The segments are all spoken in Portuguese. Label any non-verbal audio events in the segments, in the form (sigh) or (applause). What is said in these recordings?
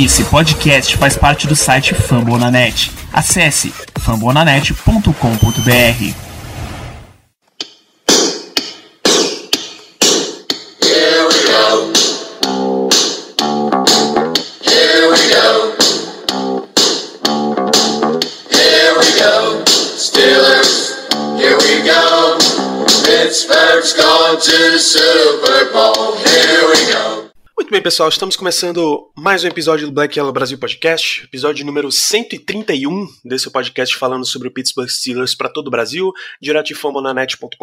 Esse podcast faz parte do site Fambonanet. Acesse fambonanet.com.br. Pittsburgh's going to Super Bowl. Here we go. Muito bem, pessoal, estamos começando mais um episódio do Black Yellow Brasil Podcast, episódio número 131 desse podcast falando sobre o Pittsburgh Steelers para todo o Brasil, direto de fambonanet.com.br,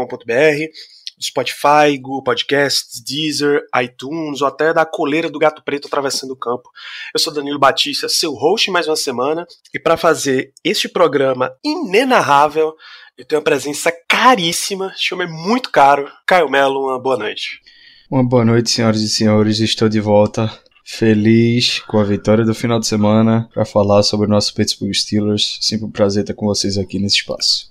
Spotify, Google Podcasts, Deezer, iTunes ou até da coleira do Gato Preto atravessando o campo. Eu sou Danilo Batista, seu host mais uma semana, e para fazer este programa inenarrável, eu tenho uma presença caríssima, chama muito caro, Caio Melo, uma boa noite. Uma boa noite, senhoras e senhores. Estou de volta, feliz com a vitória do final de semana, para falar sobre o nosso Pittsburgh Steelers. Sempre um prazer estar com vocês aqui nesse espaço.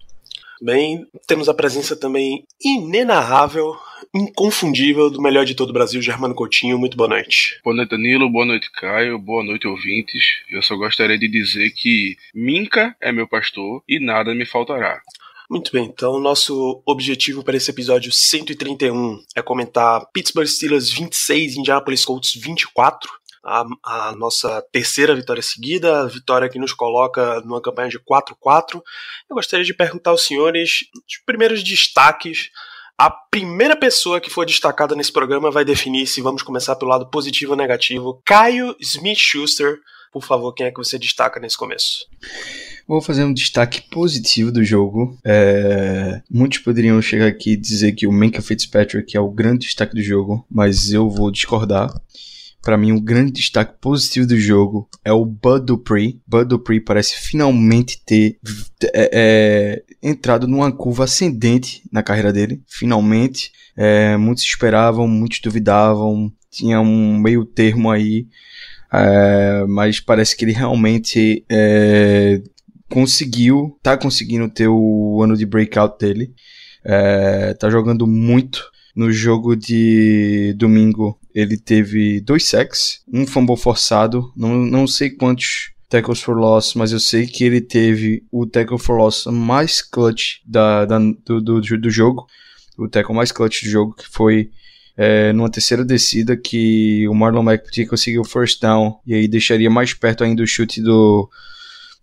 Bem, temos a presença também inenarrável, inconfundível do melhor de todo o Brasil, Germano Coutinho. Muito boa noite. Boa noite, Danilo. Boa noite, Caio. Boa noite, ouvintes. Eu só gostaria de dizer que Minca é meu pastor e nada me faltará. Muito bem, então nosso objetivo para esse episódio 131 é comentar Pittsburgh Steelers 26, Indianapolis Colts 24. A, a nossa terceira vitória seguida, a vitória que nos coloca numa campanha de 4-4. Eu gostaria de perguntar aos senhores os primeiros destaques. A primeira pessoa que for destacada nesse programa vai definir se vamos começar pelo lado positivo ou negativo. Caio Smith Schuster, por favor, quem é que você destaca nesse começo? Vou fazer um destaque positivo do jogo. É... Muitos poderiam chegar aqui e dizer que o Minka Fitzpatrick é o grande destaque do jogo, mas eu vou discordar. Para mim, o grande destaque positivo do jogo é o Bud Dupree. Bud Dupree parece finalmente ter é, é, entrado numa curva ascendente na carreira dele. Finalmente. É, muitos esperavam, muitos duvidavam. Tinha um meio termo aí. É, mas parece que ele realmente é, conseguiu, tá conseguindo ter o ano de breakout dele. É, tá jogando muito. No jogo de domingo, ele teve dois sacks, um fumble forçado, não, não sei quantos tackles for loss, mas eu sei que ele teve o tackle for loss mais clutch da, da do, do, do, jogo, o tackle mais clutch do jogo, que foi é, numa terceira descida que o Marlon Mack podia conseguir o first down e aí deixaria mais perto ainda o chute do,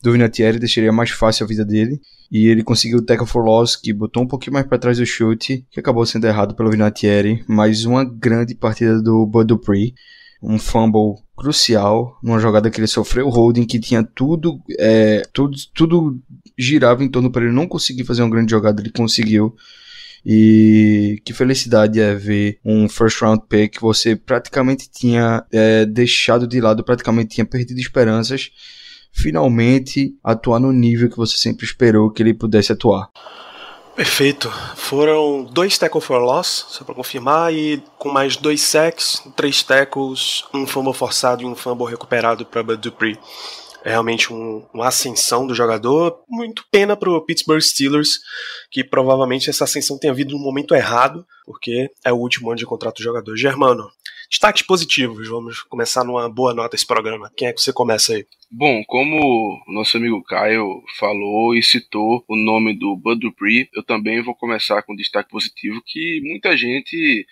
do Vinatieri, deixaria mais fácil a vida dele. E ele conseguiu o tackle for loss, que botou um pouquinho mais para trás do chute, que acabou sendo errado pelo Vinatieri. Mas uma grande partida do Bud Dupree. Um fumble crucial, numa jogada que ele sofreu holding, que tinha tudo, é, tudo, tudo girava em torno para ele não conseguir fazer uma grande jogada, ele conseguiu. E que felicidade é ver um first round pick que você praticamente tinha é, deixado de lado, praticamente tinha perdido esperanças finalmente atuar no nível que você sempre esperou que ele pudesse atuar. Perfeito. Foram dois tackle for loss, só para confirmar, e com mais dois sacks, três tackles, um fumble forçado e um fumble recuperado para Bud Dupree. É realmente um, uma ascensão do jogador. Muito pena para o Pittsburgh Steelers, que provavelmente essa ascensão tenha vindo no momento errado, porque é o último ano de contrato do jogador. Germano, destaques positivos. Vamos começar numa boa nota esse programa. Quem é que você começa aí? Bom, como nosso amigo Caio falou e citou o nome do Bud Dupree, eu também vou começar com um destaque positivo que muita gente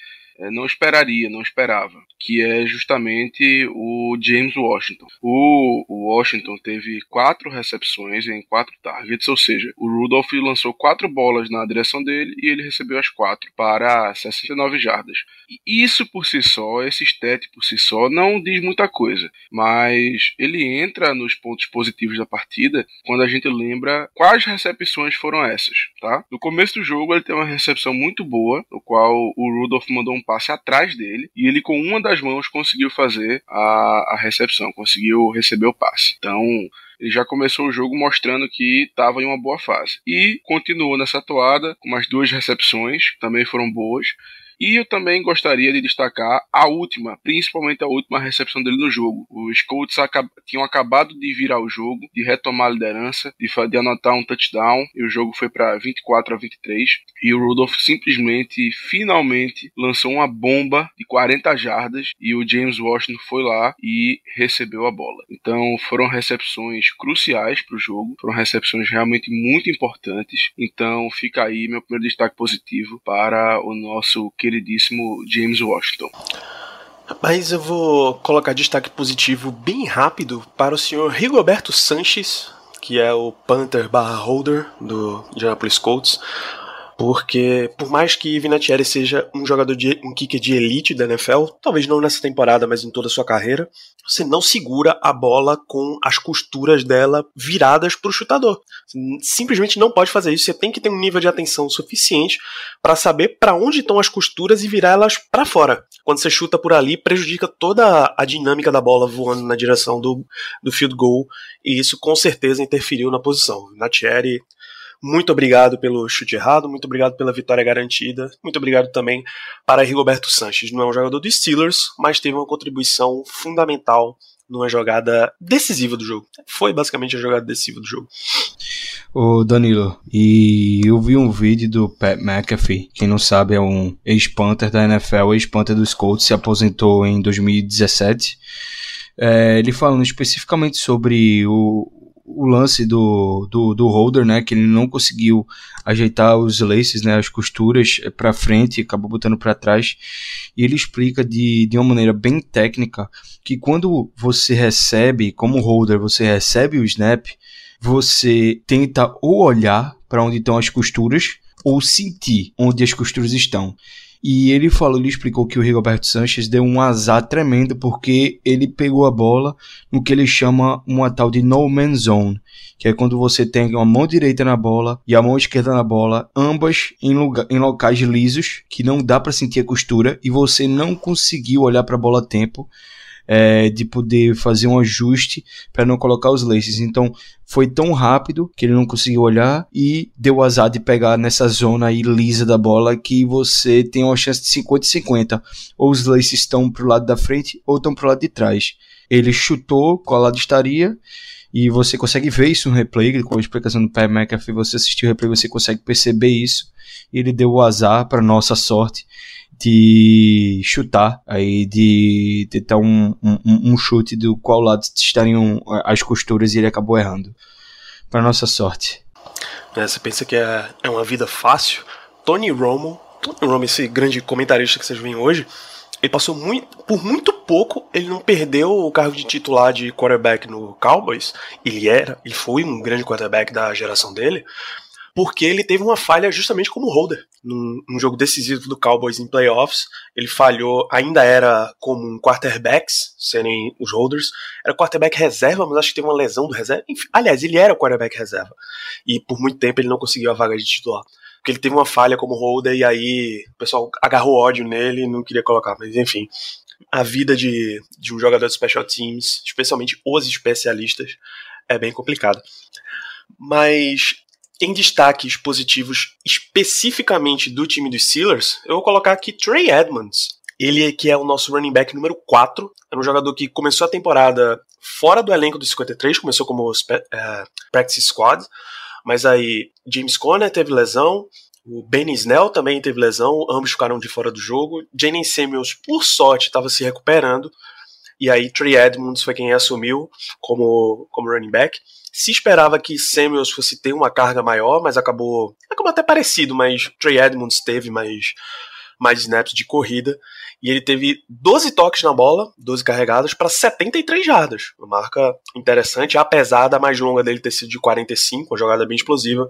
não esperaria, não esperava, que é justamente o James Washington. O, Washington teve quatro recepções em quatro targets, ou seja, o Rudolph lançou quatro bolas na direção dele e ele recebeu as quatro para 69 jardas. E isso por si só, esse stat por si só, não diz muita coisa, mas ele entra nos pontos positivos da partida quando a gente lembra quais recepções foram essas, tá? No começo do jogo ele teve uma recepção muito boa, no qual o Rudolph mandou um passe atrás dele e ele com uma das mãos conseguiu fazer a, a recepção, conseguiu receber o passe. Então ele já começou o jogo mostrando que estava em uma boa fase. E continuou nessa toada, com mais duas recepções, também foram boas. E eu também gostaria de destacar a última, principalmente a última recepção dele no jogo. Os Colts acab tinham acabado de virar o jogo, de retomar a liderança, de, de anotar um touchdown, e o jogo foi para 24 a 23. E o Rudolph simplesmente, finalmente, lançou uma bomba de 40 jardas e o James Washington foi lá e recebeu a bola. Então foram recepções cruciais para o jogo, foram recepções realmente muito importantes. Então fica aí meu primeiro destaque positivo para o nosso queridíssimo James Washington. Mas eu vou colocar destaque positivo bem rápido para o senhor Rigoberto Sanches, que é o Panther barra holder do Indianapolis Colts. Porque, por mais que Vinatieri seja um jogador de um kicker de elite da NFL, talvez não nessa temporada, mas em toda a sua carreira, você não segura a bola com as costuras dela viradas para o chutador. Você simplesmente não pode fazer isso. Você tem que ter um nível de atenção suficiente para saber para onde estão as costuras e virar elas para fora. Quando você chuta por ali, prejudica toda a dinâmica da bola voando na direção do, do field goal, e isso com certeza interferiu na posição. Vinatieri muito obrigado pelo chute errado, muito obrigado pela vitória garantida, muito obrigado também para Rigoberto Sanches. Não é um jogador dos Steelers, mas teve uma contribuição fundamental numa jogada decisiva do jogo. Foi basicamente a jogada decisiva do jogo. Ô Danilo, e eu vi um vídeo do Pat McAfee, quem não sabe é um ex-Panther da NFL, ex-Panther dos Colts, se aposentou em 2017. É, ele falando especificamente sobre o, o lance do, do, do holder, né, que ele não conseguiu ajeitar os laces, né, as costuras para frente, acabou botando para trás. E ele explica de, de uma maneira bem técnica que quando você recebe, como holder, você recebe o snap, você tenta ou olhar para onde estão as costuras ou sentir onde as costuras estão. E ele falou, ele explicou que o Rigoberto Sanches deu um azar tremendo porque ele pegou a bola no que ele chama uma tal de no man zone, que é quando você tem uma mão direita na bola e a mão esquerda na bola, ambas em, lugar, em locais lisos, que não dá para sentir a costura e você não conseguiu olhar para a bola a tempo é, de poder fazer um ajuste para não colocar os laces. Então foi tão rápido que ele não conseguiu olhar e deu azar de pegar nessa zona aí lisa da bola que você tem uma chance de 50 50. Ou os laces estão para o lado da frente ou estão para o lado de trás. Ele chutou qual lado estaria e você consegue ver isso no replay, com a explicação do Pat McAfee, você assistiu o replay, você consegue perceber isso. Ele deu o azar, para nossa sorte, de chutar, aí de, ter um, um, um, chute do qual lado estariam as costuras e ele acabou errando. Para nossa sorte. É, você pensa que é, é uma vida fácil? Tony Romo, Tony Romo, esse grande comentarista que vocês veem hoje, ele passou muito, por muito pouco, ele não perdeu o cargo de titular de quarterback no Cowboys. Ele era, ele foi um grande quarterback da geração dele porque ele teve uma falha justamente como holder. Num, num, jogo decisivo do Cowboys em playoffs, ele falhou, ainda era como quarterbacks, serem os holders, era quarterback reserva, mas acho que teve uma lesão do reserva. Enfim, aliás, ele era quarterback reserva. E por muito tempo ele não conseguiu a vaga de titular. Porque ele teve uma falha como holder e aí o pessoal agarrou ódio nele e não queria colocar. Mas enfim, a vida de, de um jogador de special teams, especialmente os especialistas, é bem complicada. Mas em destaques positivos especificamente do time dos Steelers, eu vou colocar aqui Trey Edmonds. Ele que é o nosso running back número 4, é um jogador que começou a temporada fora do elenco dos 53, começou como uh, practice squad, mas aí James Conner teve lesão, o Benny Snell também teve lesão, ambos ficaram de fora do jogo. Jalen Samuels, por sorte, estava se recuperando, e aí Trey Edmonds foi quem assumiu como, como running back. Se esperava que Samuels fosse ter uma carga maior, mas acabou, acabou até parecido, mas Trey Edmonds teve mais, mais snaps de corrida. E ele teve 12 toques na bola, 12 carregadas, para 73 jardas. Uma marca interessante, apesar da mais longa dele ter sido de 45, uma jogada bem explosiva.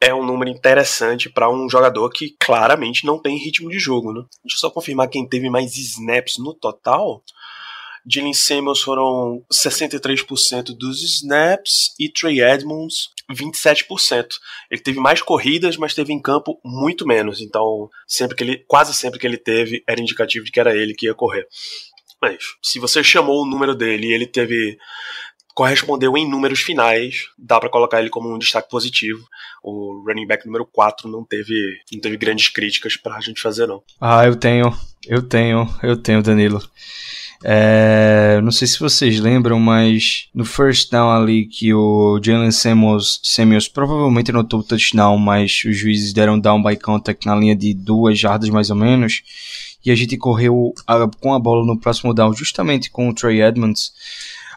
É um número interessante para um jogador que claramente não tem ritmo de jogo. Né? Deixa eu só confirmar quem teve mais snaps no total. Jalen Samuels foram 63% dos snaps e Trey Edmonds 27%. Ele teve mais corridas, mas teve em campo muito menos. Então, sempre que ele, quase sempre que ele teve, era indicativo de que era ele que ia correr. Mas se você chamou o número dele e ele teve correspondeu em números finais, dá para colocar ele como um destaque positivo. O running back número 4 não teve, não teve grandes críticas pra gente fazer, não. Ah, eu tenho, eu tenho, eu tenho, Danilo. É, não sei se vocês lembram, mas no first down ali que o Jalen Samuels, Samuels provavelmente anotou o touchdown, mas os juízes deram down by contact na linha de duas jardas mais ou menos. E a gente correu a, com a bola no próximo down justamente com o Trey Edmonds.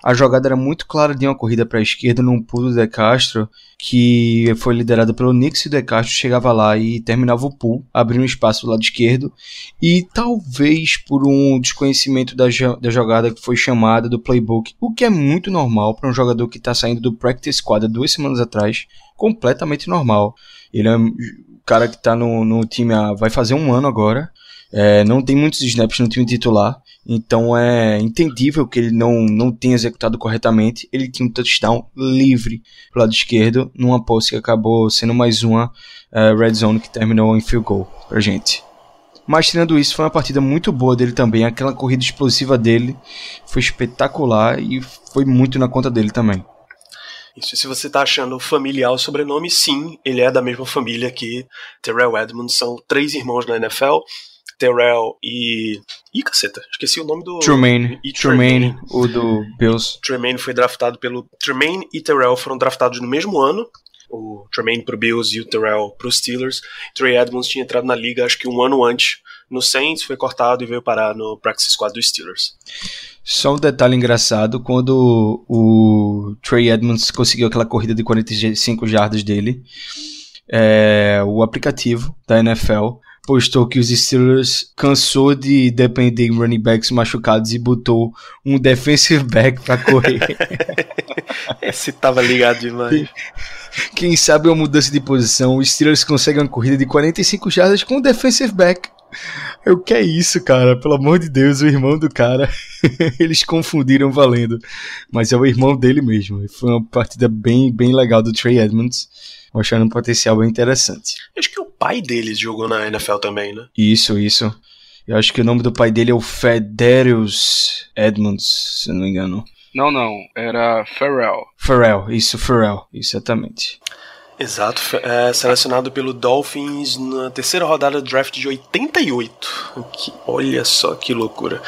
A jogada era muito clara de uma corrida para a esquerda num pulo de Castro, que foi liderado pelo Nix e o De Castro chegava lá e terminava o pull, abrindo um espaço do lado esquerdo, e talvez por um desconhecimento da, da jogada que foi chamada do playbook, o que é muito normal para um jogador que está saindo do practice squad duas semanas atrás, completamente normal. Ele é um cara que está no, no time há, vai fazer um ano agora, é, não tem muitos snaps no time titular, então é entendível que ele não, não tenha executado corretamente. Ele tinha um touchdown livre pro lado esquerdo, numa posse que acabou sendo mais uma uh, red zone que terminou em field goal pra gente. Mas tirando isso, foi uma partida muito boa dele também. Aquela corrida explosiva dele foi espetacular e foi muito na conta dele também. Isso, se você tá achando familiar o sobrenome, sim, ele é da mesma família que Terrell Edmonds. São três irmãos na NFL. Terrell e. Ih, caceta, esqueci o nome do. Tremaine. E o do Bills. Tremaine foi draftado pelo. Tremaine e Terrell foram draftados no mesmo ano. O Tremaine pro Bills e o Terrell pro Steelers. Trey Edmonds tinha entrado na liga acho que um ano antes no Saints, foi cortado e veio parar no practice squad do Steelers. Só um detalhe engraçado, quando o Trey Edmonds conseguiu aquela corrida de 45 jardas dele, é, o aplicativo da NFL postou que os Steelers cansou de depender em running backs machucados e botou um defensive (laughs) back para correr. (laughs) Esse tava ligado demais. Quem sabe uma mudança de posição, os Steelers conseguem uma corrida de 45 jardas com um defensive back. O que é isso, cara? Pelo amor de Deus, o irmão do cara. (laughs) Eles confundiram valendo. Mas é o irmão dele mesmo. Foi uma partida bem, bem legal do Trey Edmonds mostrando um potencial bem interessante. Acho que o pai deles jogou na NFL também, né? Isso, isso. Eu acho que o nome do pai dele é o Federius Edmonds, se não me engano. Não, não, era Farrell. Farrell, isso, Farrell, exatamente. Exato, é, selecionado pelo Dolphins na terceira rodada do draft de 88. Que, olha só que loucura.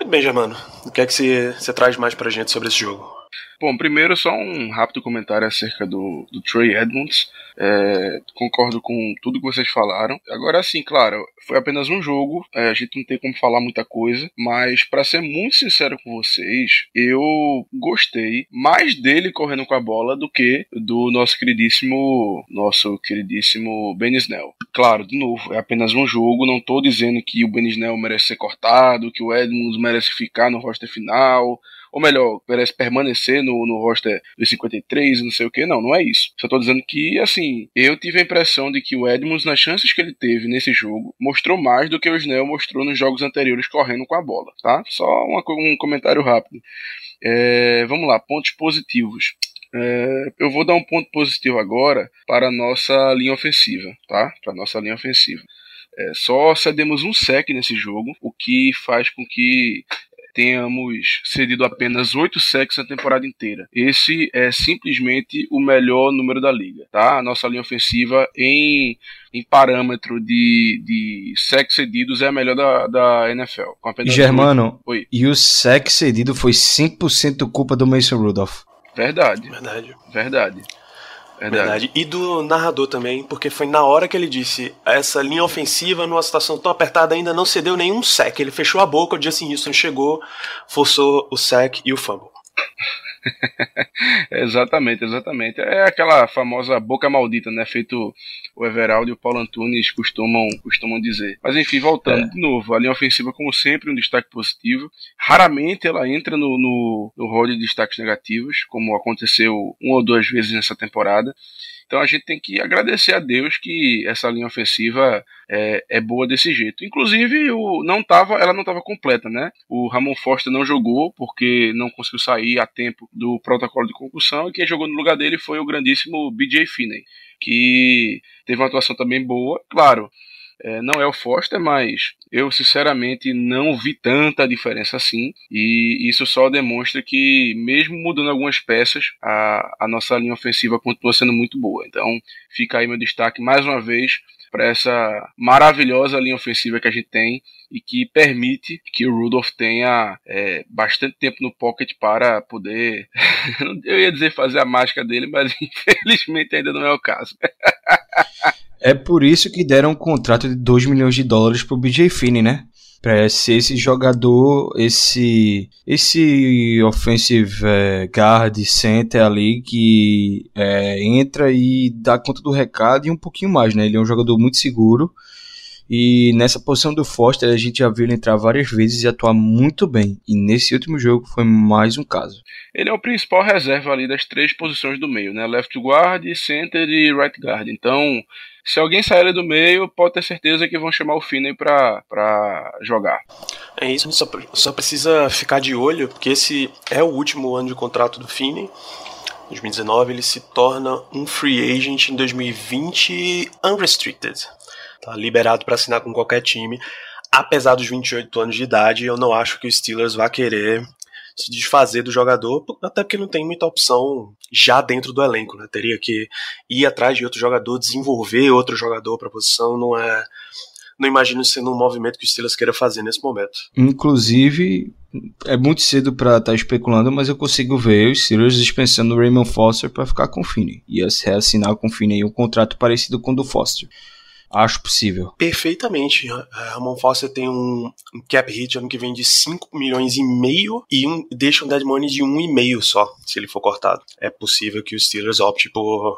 Muito bem, Germano. O que é que você, você traz mais pra gente sobre esse jogo? Bom, primeiro só um rápido comentário acerca do, do Trey Edmonds. É, concordo com tudo que vocês falaram. Agora, sim, claro, foi apenas um jogo, é, a gente não tem como falar muita coisa, mas para ser muito sincero com vocês, eu gostei mais dele correndo com a bola do que do nosso queridíssimo, nosso queridíssimo Ben Snell. Claro, de novo, é apenas um jogo, não tô dizendo que o Ben Snell merece ser cortado, que o Edmonds merece ficar no roster final, ou melhor, merece permanecer no, no roster dos 53 e não sei o que. Não, não é isso. Só tô dizendo que, assim, eu tive a impressão de que o Edmonds, nas chances que ele teve nesse jogo, mostrou mais do que o Snell mostrou nos jogos anteriores correndo com a bola, tá? Só uma, um comentário rápido. É, vamos lá, pontos positivos. É, eu vou dar um ponto positivo agora para a nossa linha ofensiva, tá? Para a nossa linha ofensiva. É, só cedemos um sec nesse jogo, o que faz com que tenhamos cedido apenas 8 sacks na temporada inteira. Esse é simplesmente o melhor número da liga, tá? A nossa linha ofensiva em, em parâmetro de, de sacks cedidos é a melhor da, da NFL. Germano, 8... e o sack cedido foi 100% culpa do Mason Rudolph. Verdade. Verdade. Verdade. Verdade. E do narrador também, porque foi na hora que ele disse: essa linha ofensiva, numa situação tão apertada, ainda não cedeu nenhum sec. Ele fechou a boca, o Justin Houston chegou, forçou o sec e o fumble. (laughs) exatamente, exatamente. É aquela famosa boca maldita, né? Feito o Everaldo e o Paulo Antunes costumam, costumam dizer. Mas enfim, voltando é. de novo, a linha ofensiva, como sempre, um destaque positivo. Raramente ela entra no, no, no rol de destaques negativos, como aconteceu uma ou duas vezes nessa temporada. Então a gente tem que agradecer a Deus que essa linha ofensiva é, é boa desse jeito. Inclusive, o, não tava, ela não estava completa, né? O Ramon Foster não jogou porque não conseguiu sair a tempo do protocolo de concussão e quem jogou no lugar dele foi o grandíssimo BJ Finney, que teve uma atuação também boa. Claro, é, não é o Foster, mas eu sinceramente não vi tanta diferença assim. E isso só demonstra que, mesmo mudando algumas peças, a, a nossa linha ofensiva continua sendo muito boa. Então fica aí meu destaque mais uma vez para essa maravilhosa linha ofensiva que a gente tem e que permite que o Rudolph tenha é, bastante tempo no pocket para poder, (laughs) eu ia dizer fazer a mágica dele, mas (laughs) infelizmente ainda não é o caso. É por isso que deram um contrato de 2 milhões de dólares para o BJ Finney, né? para ser esse jogador, esse esse offensive é, guard center ali que é, entra e dá conta do recado e um pouquinho mais, né? Ele é um jogador muito seguro e nessa posição do Foster a gente já viu ele entrar várias vezes e atuar muito bem. E nesse último jogo foi mais um caso. Ele é o principal reserva ali das três posições do meio, né? Left guard, center e right guard. Então se alguém sair do meio, pode ter certeza que vão chamar o Finney pra jogar. É isso, só, só precisa ficar de olho, porque esse é o último ano de contrato do Finney. 2019 ele se torna um free agent em 2020 unrestricted. Tá liberado para assinar com qualquer time. Apesar dos 28 anos de idade, eu não acho que o Steelers vá querer se desfazer do jogador, até porque não tem muita opção já dentro do elenco, né? Teria que ir atrás de outro jogador, desenvolver outro jogador para a posição, não é não imagino sendo um movimento que o Steelers queira fazer nesse momento. Inclusive, é muito cedo para estar tá especulando, mas eu consigo ver os Steelers dispensando o Raymond Foster para ficar com o Finney. Ia reassinar com o Finney um contrato parecido com o do Foster. Acho possível. Perfeitamente. Ramon Foster tem um cap hit ano que vem de 5 milhões e meio e um, deixa um dead money de 1,5 só, se ele for cortado. É possível que os Steelers opte por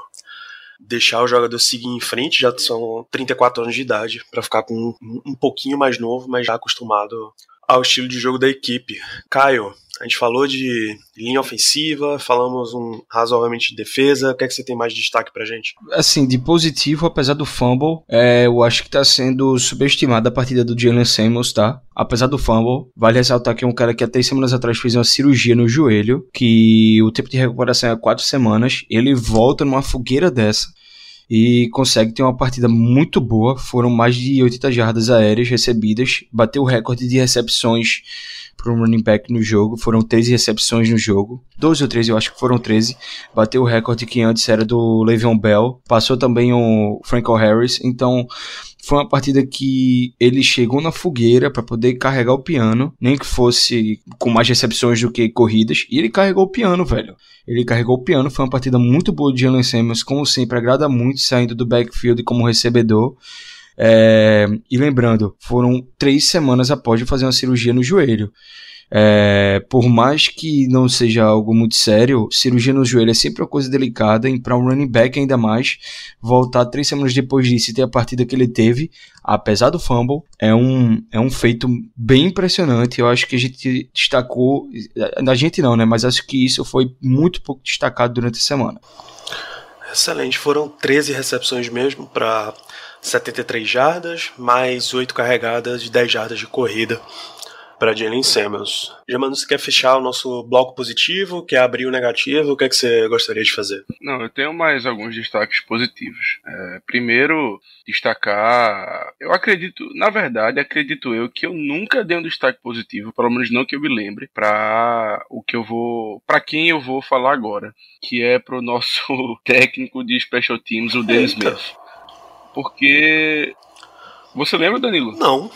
deixar o jogador seguir em frente, já são 34 anos de idade, para ficar com um, um pouquinho mais novo, mas já acostumado ao estilo de jogo da equipe. Caio, a gente falou de linha ofensiva, falamos um razoavelmente de defesa. O que é que você tem mais de destaque pra gente? Assim, de positivo, apesar do fumble, é, eu acho que tá sendo subestimada a partida do Jalen Samuels, tá? Apesar do fumble, vale ressaltar que é um cara que três semanas atrás fez uma cirurgia no joelho, que o tempo de recuperação é quatro semanas. Ele volta numa fogueira dessa e consegue ter uma partida muito boa. Foram mais de 80 jardas aéreas recebidas, bateu o recorde de recepções para um running back no jogo. Foram 13 recepções no jogo. 12 ou 13, eu acho que foram 13. Bateu o recorde que antes era do Le'Veon Bell. Passou também o Franco Harris. Então, foi uma partida que ele chegou na fogueira para poder carregar o piano, nem que fosse com mais recepções do que corridas, e ele carregou o piano, velho. Ele carregou o piano, foi uma partida muito boa de Jalen Samuels, como sempre, agrada muito saindo do backfield como recebedor. É, e lembrando, foram três semanas após de fazer uma cirurgia no joelho. É, por mais que não seja algo muito sério, cirurgia no joelho é sempre uma coisa delicada e para um running back ainda mais, voltar três semanas depois disso e ter a partida que ele teve, apesar do fumble, é um, é um feito bem impressionante. Eu acho que a gente destacou, a gente não, né? Mas acho que isso foi muito pouco destacado durante a semana. Excelente, foram 13 recepções mesmo para 73 jardas, mais 8 carregadas de 10 jardas de corrida para Jalen Samuels. Germano, você quer fechar o nosso bloco positivo? Quer abrir o negativo? O que é que você gostaria de fazer? Não, eu tenho mais alguns destaques positivos. É, primeiro, destacar. Eu acredito, na verdade, acredito eu que eu nunca dei um destaque positivo, pelo menos não que eu me lembre, para o que eu vou. para quem eu vou falar agora, que é pro nosso (laughs) técnico de Special Teams, o Dennis Smith. Porque. Você lembra, Danilo? Não.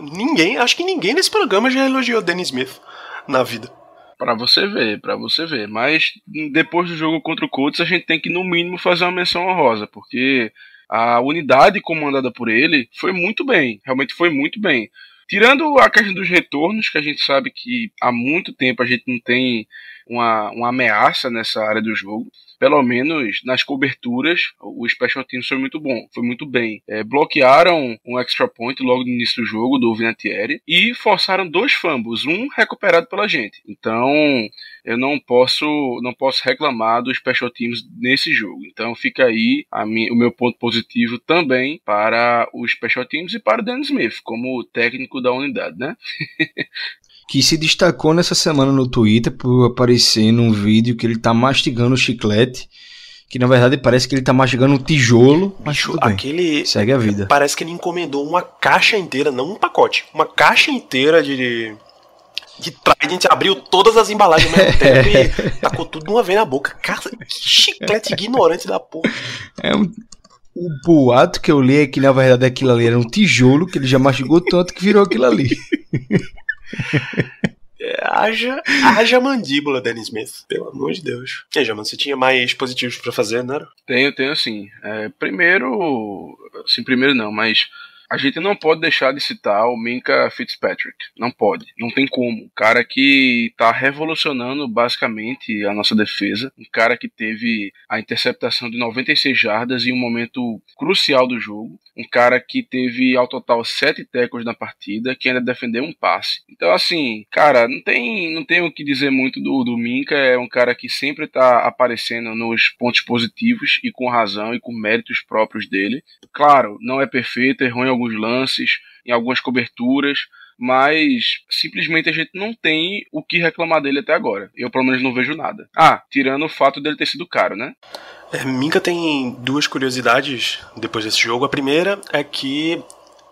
Ninguém, acho que ninguém nesse programa já elogiou Danny Smith na vida. Para você ver, para você ver. Mas depois do jogo contra o Colts, a gente tem que no mínimo fazer uma menção honrosa, porque a unidade comandada por ele foi muito bem, realmente foi muito bem. Tirando a questão dos retornos, que a gente sabe que há muito tempo a gente não tem uma, uma ameaça nessa área do jogo pelo menos nas coberturas, o Special Teams foi muito bom, foi muito bem. É, bloquearam um extra point logo no início do jogo do Vinatieri e forçaram dois fumbles, um recuperado pela gente. Então, eu não posso não posso reclamar do Special Teams nesse jogo. Então, fica aí o meu ponto positivo também para o Special Teams e para o Dan Smith como técnico da unidade, né? (laughs) que se destacou nessa semana no Twitter por aparecer num vídeo que ele tá mastigando o chiclete, Que na verdade parece que ele tá mastigando um tijolo, mas Bicho, bem. aquele. Segue a vida. Parece que ele encomendou uma caixa inteira, não um pacote, uma caixa inteira de. De Trident, abriu todas as embalagens ao mesmo (laughs) tempo e tacou tudo de uma vez na boca. Cara, que chiclete ignorante da porra. É um. O boato que eu li é que na verdade aquilo ali era um tijolo que ele já mastigou tanto que virou aquilo ali. (laughs) (laughs) É, haja, haja mandíbula, Dennis Smith. Pelo amor de Deus. E aí, você tinha mais positivos pra fazer, não era? Tenho, tenho sim. É, primeiro, assim, primeiro não, mas a gente não pode deixar de citar o Minka Fitzpatrick. Não pode. Não tem como. Um cara que tá revolucionando basicamente a nossa defesa. Um cara que teve a interceptação de 96 jardas em um momento crucial do jogo. Um cara que teve ao total sete tackles na partida, que ainda defendeu um passe. Então, assim, cara, não tem, não tem o que dizer muito do, do Minka. É um cara que sempre tá aparecendo nos pontos positivos e com razão e com méritos próprios dele. Claro, não é perfeito, errou em alguns lances, em algumas coberturas, mas simplesmente a gente não tem o que reclamar dele até agora. Eu pelo menos não vejo nada. Ah, tirando o fato dele ter sido caro, né? É, Minka tem duas curiosidades depois desse jogo. A primeira é que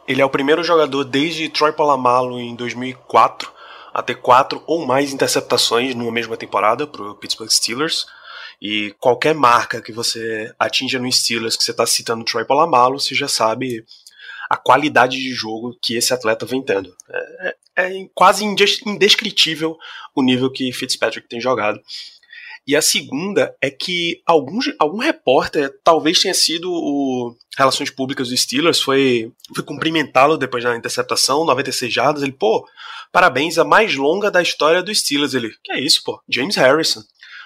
ele é o primeiro jogador desde Troy Polamalu em 2004 a ter quatro ou mais interceptações numa mesma temporada para o Pittsburgh Steelers. E qualquer marca que você atinja no Steelers que você está citando Troy Polamalu, você já sabe a qualidade de jogo que esse atleta vem tendo. É, é quase indescritível o nível que Fitzpatrick tem jogado. E a segunda é que algum, algum repórter, talvez tenha sido o Relações Públicas do Steelers, foi, foi cumprimentá-lo depois da interceptação, 96 jardas. Ele, pô, parabéns, a mais longa da história do Steelers. Ele, que é isso, pô? James Harrison.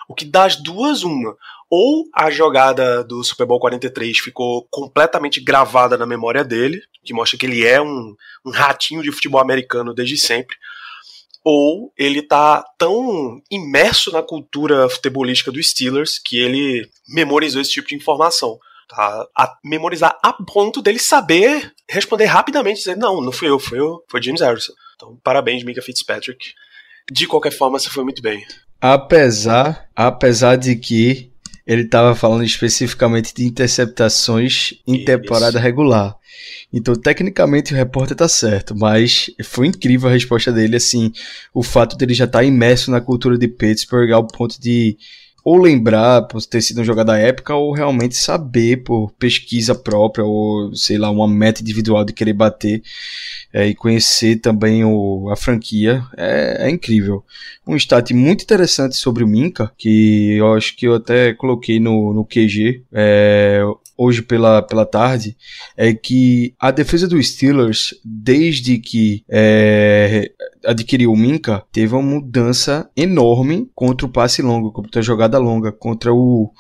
O que das duas, uma. Ou a jogada do Super Bowl 43 ficou completamente gravada na memória dele, que mostra que ele é um, um ratinho de futebol americano desde sempre ou ele tá tão imerso na cultura futebolística do Steelers que ele memorizou esse tipo de informação. Tá? A memorizar a ponto dele saber responder rapidamente, dizer, não, não fui eu, foi eu, foi James Harrison. Então, parabéns, Mika Fitzpatrick. De qualquer forma, você foi muito bem. Apesar, apesar de que ele estava falando especificamente de interceptações em Isso. temporada regular. Então, tecnicamente, o repórter tá certo, mas foi incrível a resposta dele, assim, o fato dele já estar tá imerso na cultura de Pittsburgh ao ponto de ou lembrar por ter sido um jogador da época, ou realmente saber por pesquisa própria, ou sei lá, uma meta individual de querer bater é, e conhecer também o, a franquia. É, é incrível. Um stat muito interessante sobre o Minka, que eu acho que eu até coloquei no, no QG. É, hoje pela, pela tarde é que a defesa dos Steelers, desde que é, adquiriu o Minka, teve uma mudança enorme contra o passe longo, contra a jogada longa, contra o,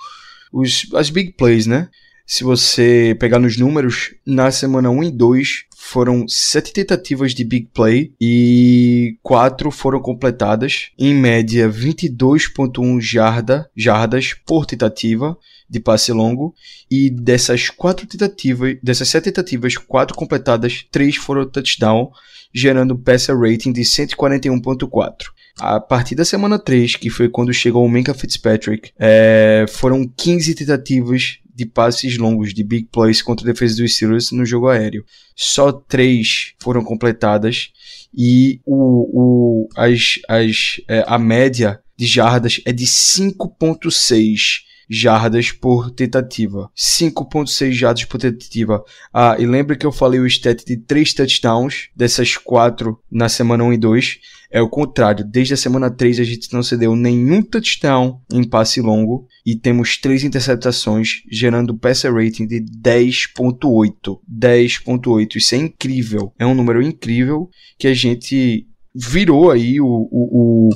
os, as big plays, né? Se você pegar nos números, na semana 1 e 2 foram sete tentativas de big play e quatro foram completadas, em média 22.1 jarda, jardas por tentativa de passe longo e dessas quatro tentativas, dessas sete tentativas, quatro completadas, três foram touchdown, gerando passer rating de 141.4. A partir da semana 3, que foi quando chegou o Minka Fitzpatrick, é, foram 15 tentativas de passes longos de big plays contra a defesa dos Steelers no jogo aéreo. Só três foram completadas e o, o, as, as, é, a média de jardas é de 5.6 jardas por tentativa. 5.6 jardas por tentativa. Ah, e lembra que eu falei o stat de 3 touchdowns, dessas 4 na semana 1 e 2. É o contrário, desde a semana 3 a gente não cedeu nenhum touchdown em passe longo e temos 3 interceptações, gerando passer rating de 10.8. 10.8, isso é incrível. É um número incrível que a gente virou aí o, o, o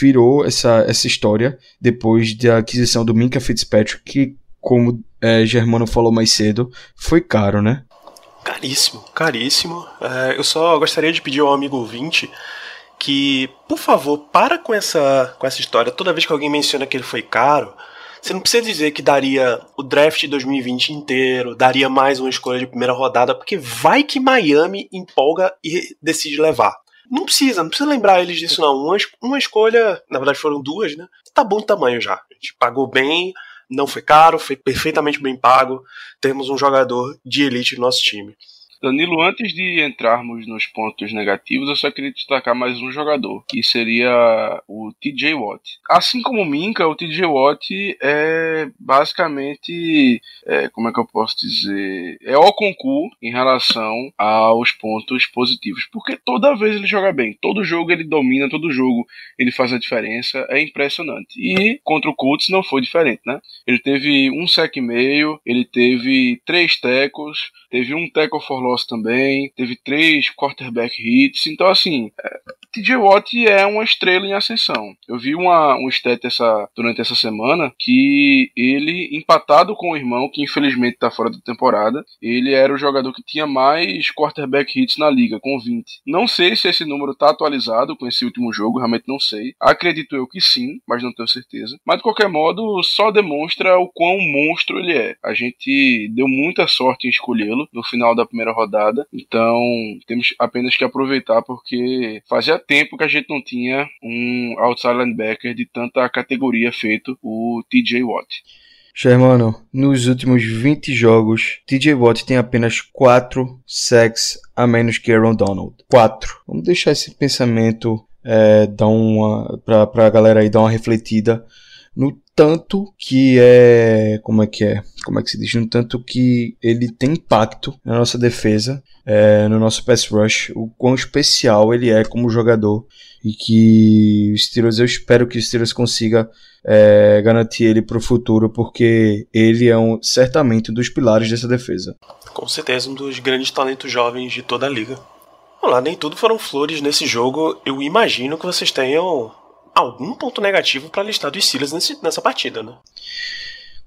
virou essa, essa história depois da aquisição do Minka Fitzpatrick, que, como é, Germano falou mais cedo, foi caro, né? Caríssimo, caríssimo. É, eu só gostaria de pedir ao amigo ouvinte que, por favor, para com essa, com essa história. Toda vez que alguém menciona que ele foi caro, você não precisa dizer que daria o draft de 2020 inteiro, daria mais uma escolha de primeira rodada, porque vai que Miami empolga e decide levar. Não precisa, não precisa lembrar eles disso não. Uma, uma escolha, na verdade foram duas, né? Tá bom tamanho já. A gente pagou bem, não foi caro, foi perfeitamente bem pago. Temos um jogador de elite no nosso time. Danilo, antes de entrarmos nos pontos negativos, eu só queria destacar mais um jogador, que seria o TJ Watt. Assim como o Minka, o TJ Watt é basicamente, é, como é que eu posso dizer, é o concurso em relação aos pontos positivos, porque toda vez ele joga bem, todo jogo ele domina, todo jogo ele faz a diferença, é impressionante. E contra o Colts não foi diferente, né? Ele teve um sec e meio, ele teve três tecos, teve um tackle for também, teve três quarterback hits. Então, assim, é, TJ Watt é uma estrela em ascensão. Eu vi uma, um stat essa, durante essa semana que ele, empatado com o irmão, que infelizmente está fora da temporada, ele era o jogador que tinha mais quarterback hits na liga, com 20. Não sei se esse número está atualizado com esse último jogo, realmente não sei. Acredito eu que sim, mas não tenho certeza. Mas de qualquer modo, só demonstra o quão monstro ele é. A gente deu muita sorte em escolhê-lo no final da primeira rodada, então temos apenas que aproveitar porque fazia tempo que a gente não tinha um outside linebacker de tanta categoria feito o TJ Watt. Germano, nos últimos 20 jogos, TJ Watt tem apenas 4 sacks a menos que Aaron Donald. 4. Vamos deixar esse pensamento é, dar uma, pra, pra galera aí dar uma refletida no tanto que é. Como é que é? Como é que se diz? No tanto que ele tem impacto na nossa defesa, é, no nosso pass rush, o quão especial ele é como jogador e que o Steelers, eu espero que o Steelers consiga é, garantir ele para o futuro, porque ele é um, certamente um dos pilares dessa defesa. Com certeza, um dos grandes talentos jovens de toda a liga. Vamos lá, nem tudo foram flores nesse jogo. Eu imagino que vocês tenham algum ponto negativo para listar dos Steelers nesse, nessa partida, né?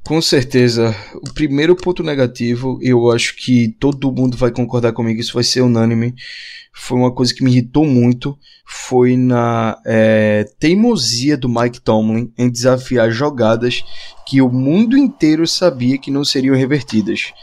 Com certeza. O primeiro ponto negativo, eu acho que todo mundo vai concordar comigo, isso vai ser unânime. Foi uma coisa que me irritou muito. Foi na é, teimosia do Mike Tomlin em desafiar jogadas que o mundo inteiro sabia que não seriam revertidas.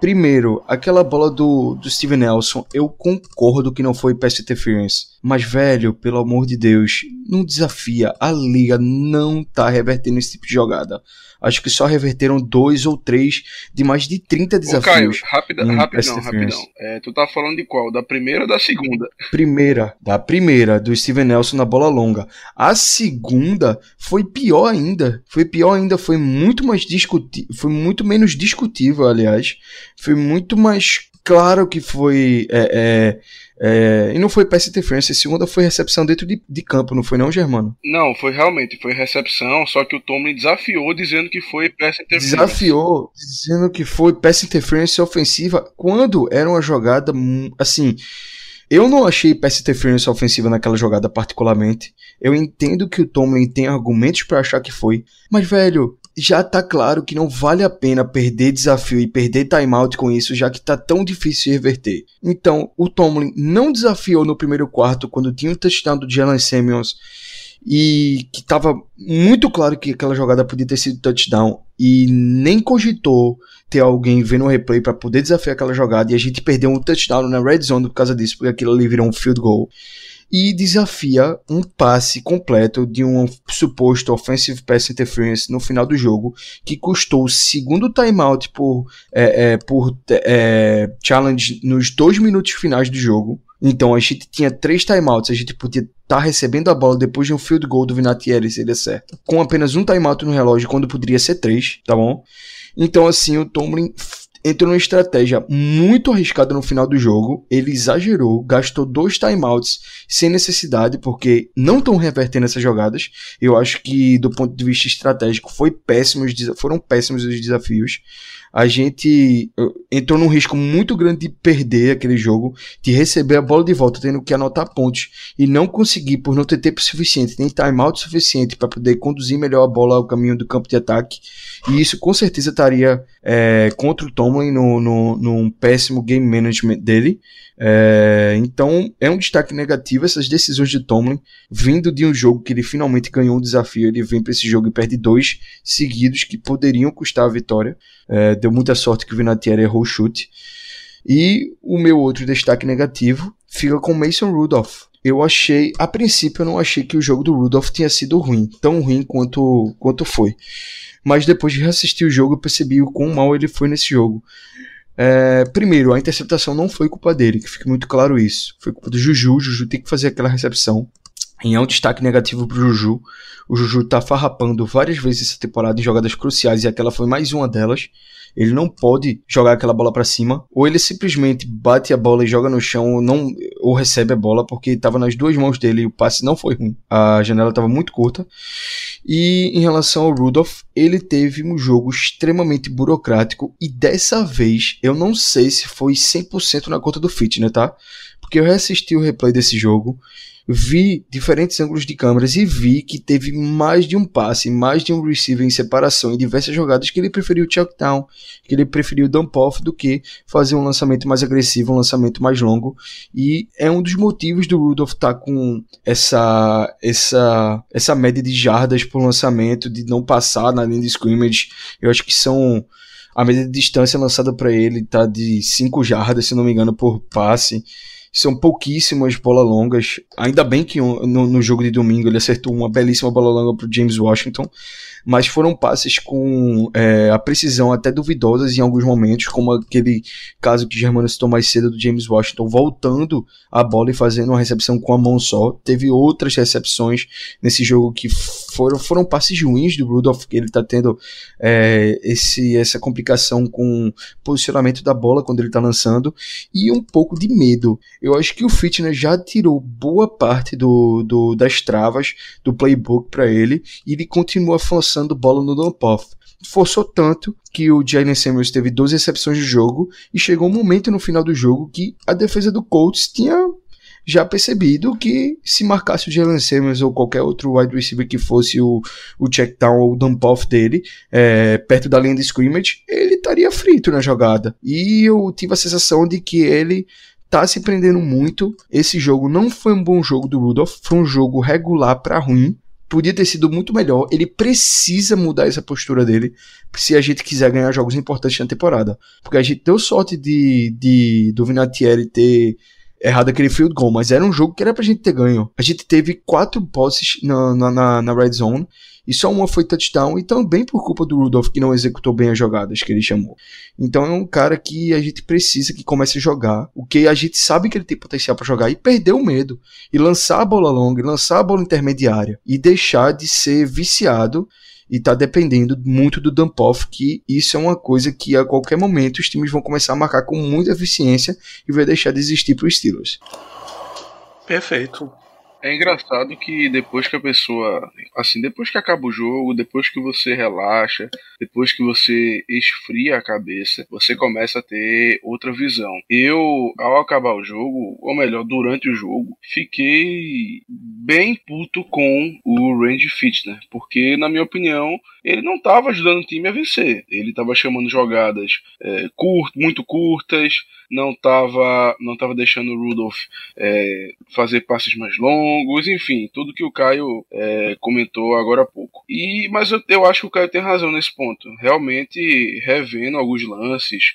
Primeiro, aquela bola do, do Steven Nelson, eu concordo que não foi pass interference. Mas, velho, pelo amor de Deus, não desafia. A liga não tá revertendo esse tipo de jogada. Acho que só reverteram dois ou três de mais de 30 desafios. Ô, Caio, rapidão, rapidão. É, tu tá falando de qual? Da primeira ou da segunda? Primeira, da primeira, do Steven Nelson na bola longa. A segunda foi pior ainda. Foi pior ainda, foi muito mais discutível, foi muito menos discutível, aliás. Foi muito mais claro que foi. É, é, é, e não foi pass interference, a segunda foi recepção dentro de, de, campo, não foi não, Germano? Não, foi realmente, foi recepção, só que o Tomlin desafiou dizendo que foi pass interference. Desafiou, dizendo que foi pass interference ofensiva, quando era uma jogada, assim... Eu não achei pass interference ofensiva naquela jogada particularmente. Eu entendo que o Tomlin tem argumentos para achar que foi, mas velho, já tá claro que não vale a pena perder desafio e perder timeout com isso, já que tá tão difícil reverter. Então, o Tomlin não desafiou no primeiro quarto quando tinha o touchdown do Jalen Samuels e que tava muito claro que aquela jogada podia ter sido touchdown e nem cogitou ter alguém vendo o replay para poder desafiar aquela jogada e a gente perdeu um touchdown na red zone por causa disso, porque aquilo ali virou um field goal e desafia um passe completo de um suposto offensive pass interference no final do jogo, que custou o segundo timeout por, é, é, por é, challenge nos dois minutos finais do jogo. Então a gente tinha três timeouts, a gente podia estar tá recebendo a bola depois de um field goal do Vinatieri, se ele certo. Com apenas um timeout no relógio, quando poderia ser três, tá bom? Então assim, o Tomlin entrou numa estratégia muito arriscada no final do jogo. Ele exagerou, gastou dois timeouts sem necessidade, porque não estão revertendo essas jogadas. Eu acho que, do ponto de vista estratégico, foi péssimo, foram péssimos os desafios a gente entrou num risco muito grande de perder aquele jogo, de receber a bola de volta, tendo que anotar pontos e não conseguir, por não ter tempo suficiente, nem timeout suficiente para poder conduzir melhor a bola ao caminho do campo de ataque. E isso com certeza estaria é, contra o Tomlin no, no, num péssimo game management dele. É, então é um destaque negativo essas decisões de Tomlin, vindo de um jogo que ele finalmente ganhou um desafio, ele vem para esse jogo e perde dois seguidos que poderiam custar a vitória. É, deu muita sorte que o Vinatieri errou o chute. E o meu outro destaque negativo fica com Mason Rudolph. Eu achei, a princípio eu não achei que o jogo do Rudolph tinha sido ruim, tão ruim quanto, quanto foi. Mas depois de reassistir o jogo eu percebi o quão mal ele foi nesse jogo. É, primeiro, a interceptação não foi culpa dele, que fique muito claro isso. Foi culpa do Juju. Juju tem que fazer aquela recepção. E é um destaque negativo pro Juju. O Juju tá farrapando várias vezes essa temporada em jogadas cruciais e aquela foi mais uma delas. Ele não pode jogar aquela bola para cima, ou ele simplesmente bate a bola e joga no chão, ou não ou recebe a bola porque estava nas duas mãos dele e o passe não foi ruim. A janela estava muito curta. E em relação ao Rudolph, ele teve um jogo extremamente burocrático e dessa vez eu não sei se foi 100% na conta do fitness, tá? Porque eu reassisti o replay desse jogo vi diferentes ângulos de câmeras e vi que teve mais de um passe, mais de um receiver em separação em diversas jogadas que ele preferiu check down, que ele preferiu dump off do que fazer um lançamento mais agressivo, um lançamento mais longo. E é um dos motivos do Rudolph estar tá com essa essa essa média de jardas por lançamento, de não passar na linha de scrimmage. Eu acho que são a média de distância lançada para ele tá de 5 jardas, se não me engano, por passe. São pouquíssimas bolas longas. Ainda bem que no, no, jogo de domingo ele acertou uma belíssima bola longa para James Washington mas foram passes com é, a precisão até duvidosas em alguns momentos, como aquele caso que Germano citou mais cedo do James Washington, voltando a bola e fazendo uma recepção com a mão só. Teve outras recepções nesse jogo que foram, foram passes ruins do Rudolph, que ele está tendo é, esse, essa complicação com posicionamento da bola quando ele está lançando, e um pouco de medo. Eu acho que o Fitness já tirou boa parte do, do das travas do playbook para ele, e ele continua forçando bola no dump-off. Forçou tanto que o Jalen Samuels teve 12 recepções de jogo e chegou um momento no final do jogo que a defesa do Colts tinha já percebido que se marcasse o Jalen Samuels ou qualquer outro wide receiver que fosse o, o check down ou o dump off dele é, perto da linha de scrimmage, ele estaria frito na jogada. E eu tive a sensação de que ele tá se prendendo muito. Esse jogo não foi um bom jogo do Rudolph, foi um jogo regular para ruim podia ter sido muito melhor. Ele precisa mudar essa postura dele se a gente quiser ganhar jogos importantes na temporada. Porque a gente deu sorte de, de do Vinatieri ter errado aquele field goal, mas era um jogo que era pra gente ter ganho. A gente teve quatro posses na, na, na red zone e só uma foi touchdown e também por culpa do Rudolph que não executou bem as jogadas que ele chamou. Então é um cara que a gente precisa que comece a jogar, o que a gente sabe que ele tem potencial para jogar e perder o medo e lançar a bola longa, e lançar a bola intermediária e deixar de ser viciado e tá dependendo muito do dump off, que isso é uma coisa que a qualquer momento os times vão começar a marcar com muita eficiência e vai deixar de existir para os Steelers. Perfeito. É engraçado que depois que a pessoa, assim, depois que acaba o jogo, depois que você relaxa, depois que você esfria a cabeça, você começa a ter outra visão. Eu, ao acabar o jogo, ou melhor, durante o jogo, fiquei bem puto com o Randy Fitner, porque, na minha opinião, ele não estava ajudando o time a vencer. Ele estava chamando jogadas é, muito curtas, não estava não tava deixando o Rudolph é, fazer passes mais longos, enfim, tudo que o Caio é, comentou agora há pouco. E, mas eu, eu acho que o Caio tem razão nesse ponto. Realmente, revendo alguns lances,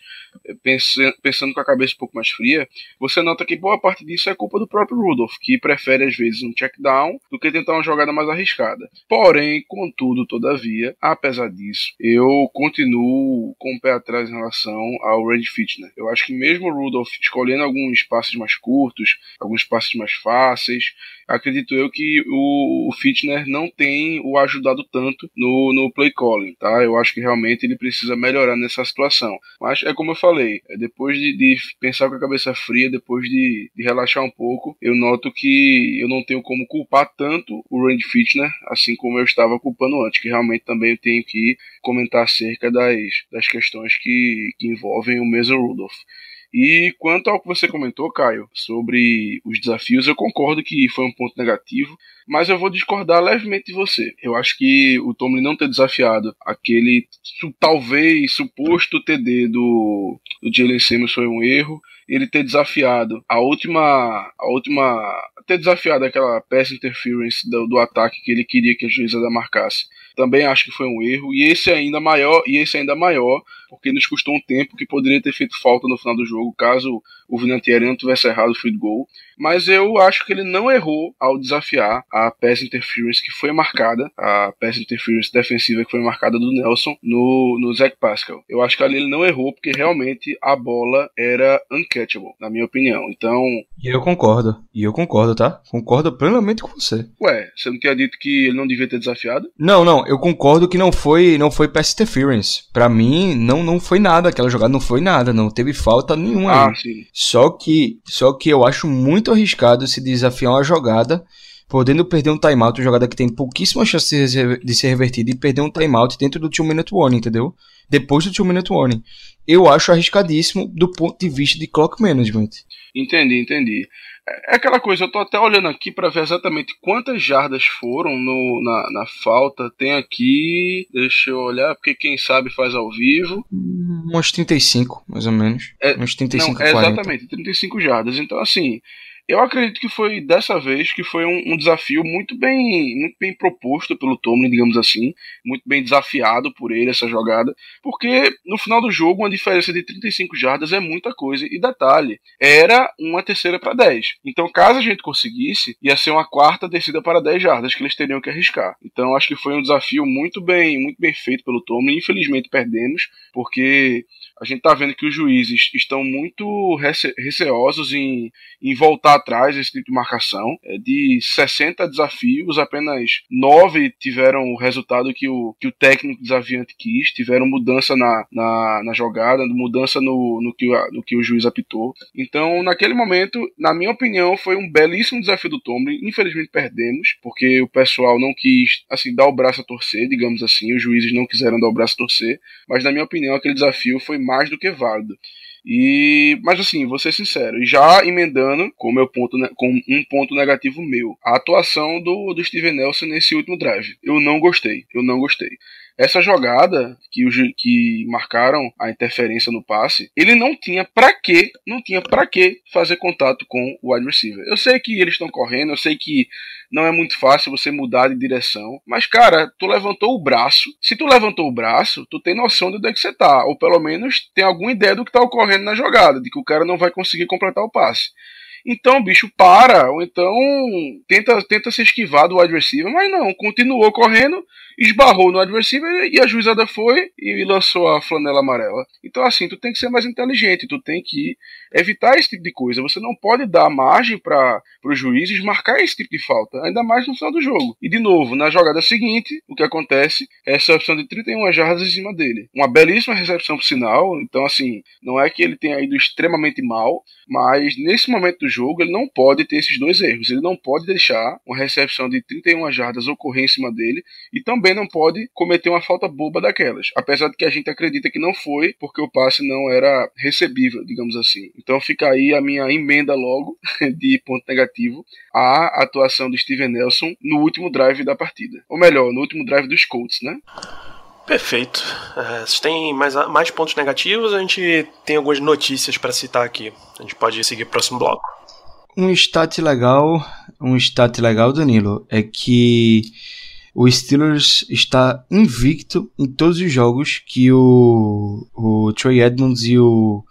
pensando, pensando com a cabeça um pouco mais fria, você nota que boa parte disso é culpa do próprio Rudolph, que prefere às vezes um check down do que tentar uma jogada mais arriscada. Porém, contudo, todavia, apesar disso, eu continuo com o pé atrás em relação ao Randy Fitner. Eu acho que mesmo o Rudolph escolhendo alguns passes mais curtos, alguns passes mais fáceis, acredito eu que o, o Fitner não tem o ajudado tanto no, no play calling, tá? Eu acho que realmente ele precisa melhorar nessa situação. Mas é como eu falei, é depois de, de pensar com a cabeça fria, depois de, de, relaxar um pouco, eu noto que eu não tenho como culpar tanto o Randy Fitner, assim como eu estava culpando antes, que realmente também eu tenho que comentar acerca das, das questões que, que envolvem o Mason Rudolph. E quanto ao que você comentou, Caio, sobre os desafios, eu concordo que foi um ponto negativo. Mas eu vou discordar levemente de você. Eu acho que o Tomlin não ter desafiado aquele talvez suposto TD do, do Jalen Simmons foi um erro ele ter desafiado a última a última ter desafiado aquela pass interference do, do ataque que ele queria que a juíza marcasse também acho que foi um erro. E esse ainda maior e esse ainda maior porque nos custou um tempo que poderia ter feito falta no final do jogo caso o Vinatieri não tivesse errado o field goal. Mas eu acho que ele não errou ao desafiar a pass interference que foi marcada a pass interference defensiva que foi marcada do Nelson no, no Zach Pascal. Eu acho que ali ele não errou porque realmente a bola era uncatchable na minha opinião. Então e eu concordo e eu concordo tá? Concordo plenamente com você. ué você não tinha dito que ele não devia ter desafiado? Não não eu concordo que não foi não foi pass interference. Para mim não não foi nada, aquela jogada não foi nada, não teve falta nenhuma. Ah. Só que só que eu acho muito arriscado se desafiar uma jogada podendo perder um timeout, uma jogada que tem pouquíssima chance de ser revertida e perder um timeout dentro do 2 minute warning, entendeu? Depois do 2 minute warning. Eu acho arriscadíssimo do ponto de vista de clock management. Entendi, entendi. É aquela coisa, eu tô até olhando aqui para ver exatamente quantas jardas foram no, na, na falta. Tem aqui, deixa eu olhar, porque quem sabe faz ao vivo. Uns 35, mais ou menos. É, uns 35, não, é exatamente, 35 jardas. Então, assim, eu acredito que foi dessa vez que foi um, um, desafio muito bem, muito bem proposto pelo Tomlin, digamos assim, muito bem desafiado por ele essa jogada, porque no final do jogo uma diferença de 35 jardas é muita coisa e detalhe, era uma terceira para 10. Então, caso a gente conseguisse, ia ser uma quarta descida para 10 jardas que eles teriam que arriscar. Então, acho que foi um desafio muito bem, muito bem feito pelo Tomlin. Infelizmente perdemos, porque a gente está vendo que os juízes estão muito rece receosos em, em voltar atrás desse tipo de marcação. É, de 60 desafios, apenas 9 tiveram o resultado que o, que o técnico desafiante quis, tiveram mudança na, na, na jogada, mudança no, no, que, no que o juiz apitou. Então, naquele momento, na minha opinião, foi um belíssimo desafio do Tomlin. Infelizmente perdemos, porque o pessoal não quis assim dar o braço a torcer, digamos assim, os juízes não quiseram dar o braço a torcer, mas na minha opinião aquele desafio foi mais do que válido. E, mas assim, vou ser sincero, já emendando com meu ponto, com um ponto negativo meu, a atuação do, do Steven Nelson nesse último drive. Eu não gostei, eu não gostei. Essa jogada que, os, que marcaram a interferência no passe, ele não tinha para que, não tinha para que fazer contato com o wide receiver. Eu sei que eles estão correndo, eu sei que não é muito fácil você mudar de direção, mas cara, tu levantou o braço. Se tu levantou o braço, tu tem noção de onde é que você tá, ou pelo menos tem alguma ideia do que tá ocorrendo na jogada, de que o cara não vai conseguir completar o passe. Então, bicho, para, ou então tenta, tenta se esquivar do wide mas não, continuou correndo, esbarrou no adversário e a juizada foi e lançou a flanela amarela. Então, assim, tu tem que ser mais inteligente, tu tem que evitar esse tipo de coisa. Você não pode dar margem para os juízes marcar esse tipo de falta, ainda mais no final do jogo. E, de novo, na jogada seguinte, o que acontece é essa opção de 31 jardas em cima dele. Uma belíssima recepção por sinal, então, assim, não é que ele tenha ido extremamente mal, mas nesse momento do jogo ele não pode ter esses dois erros. Ele não pode deixar uma recepção de 31 jardas ocorrer em cima dele e também não pode cometer uma falta boba daquelas. Apesar de que a gente acredita que não foi, porque o passe não era recebível, digamos assim. Então fica aí a minha emenda logo (laughs) de ponto negativo à atuação do Steven Nelson no último drive da partida. Ou melhor, no último drive dos Colts, né? Perfeito. É, se tem mais, mais pontos negativos, a gente tem algumas notícias para citar aqui. A gente pode seguir o próximo bloco. Um stat legal, um stat legal, Danilo, é que o Steelers está invicto em todos os jogos que o, o Troy Edmonds e o.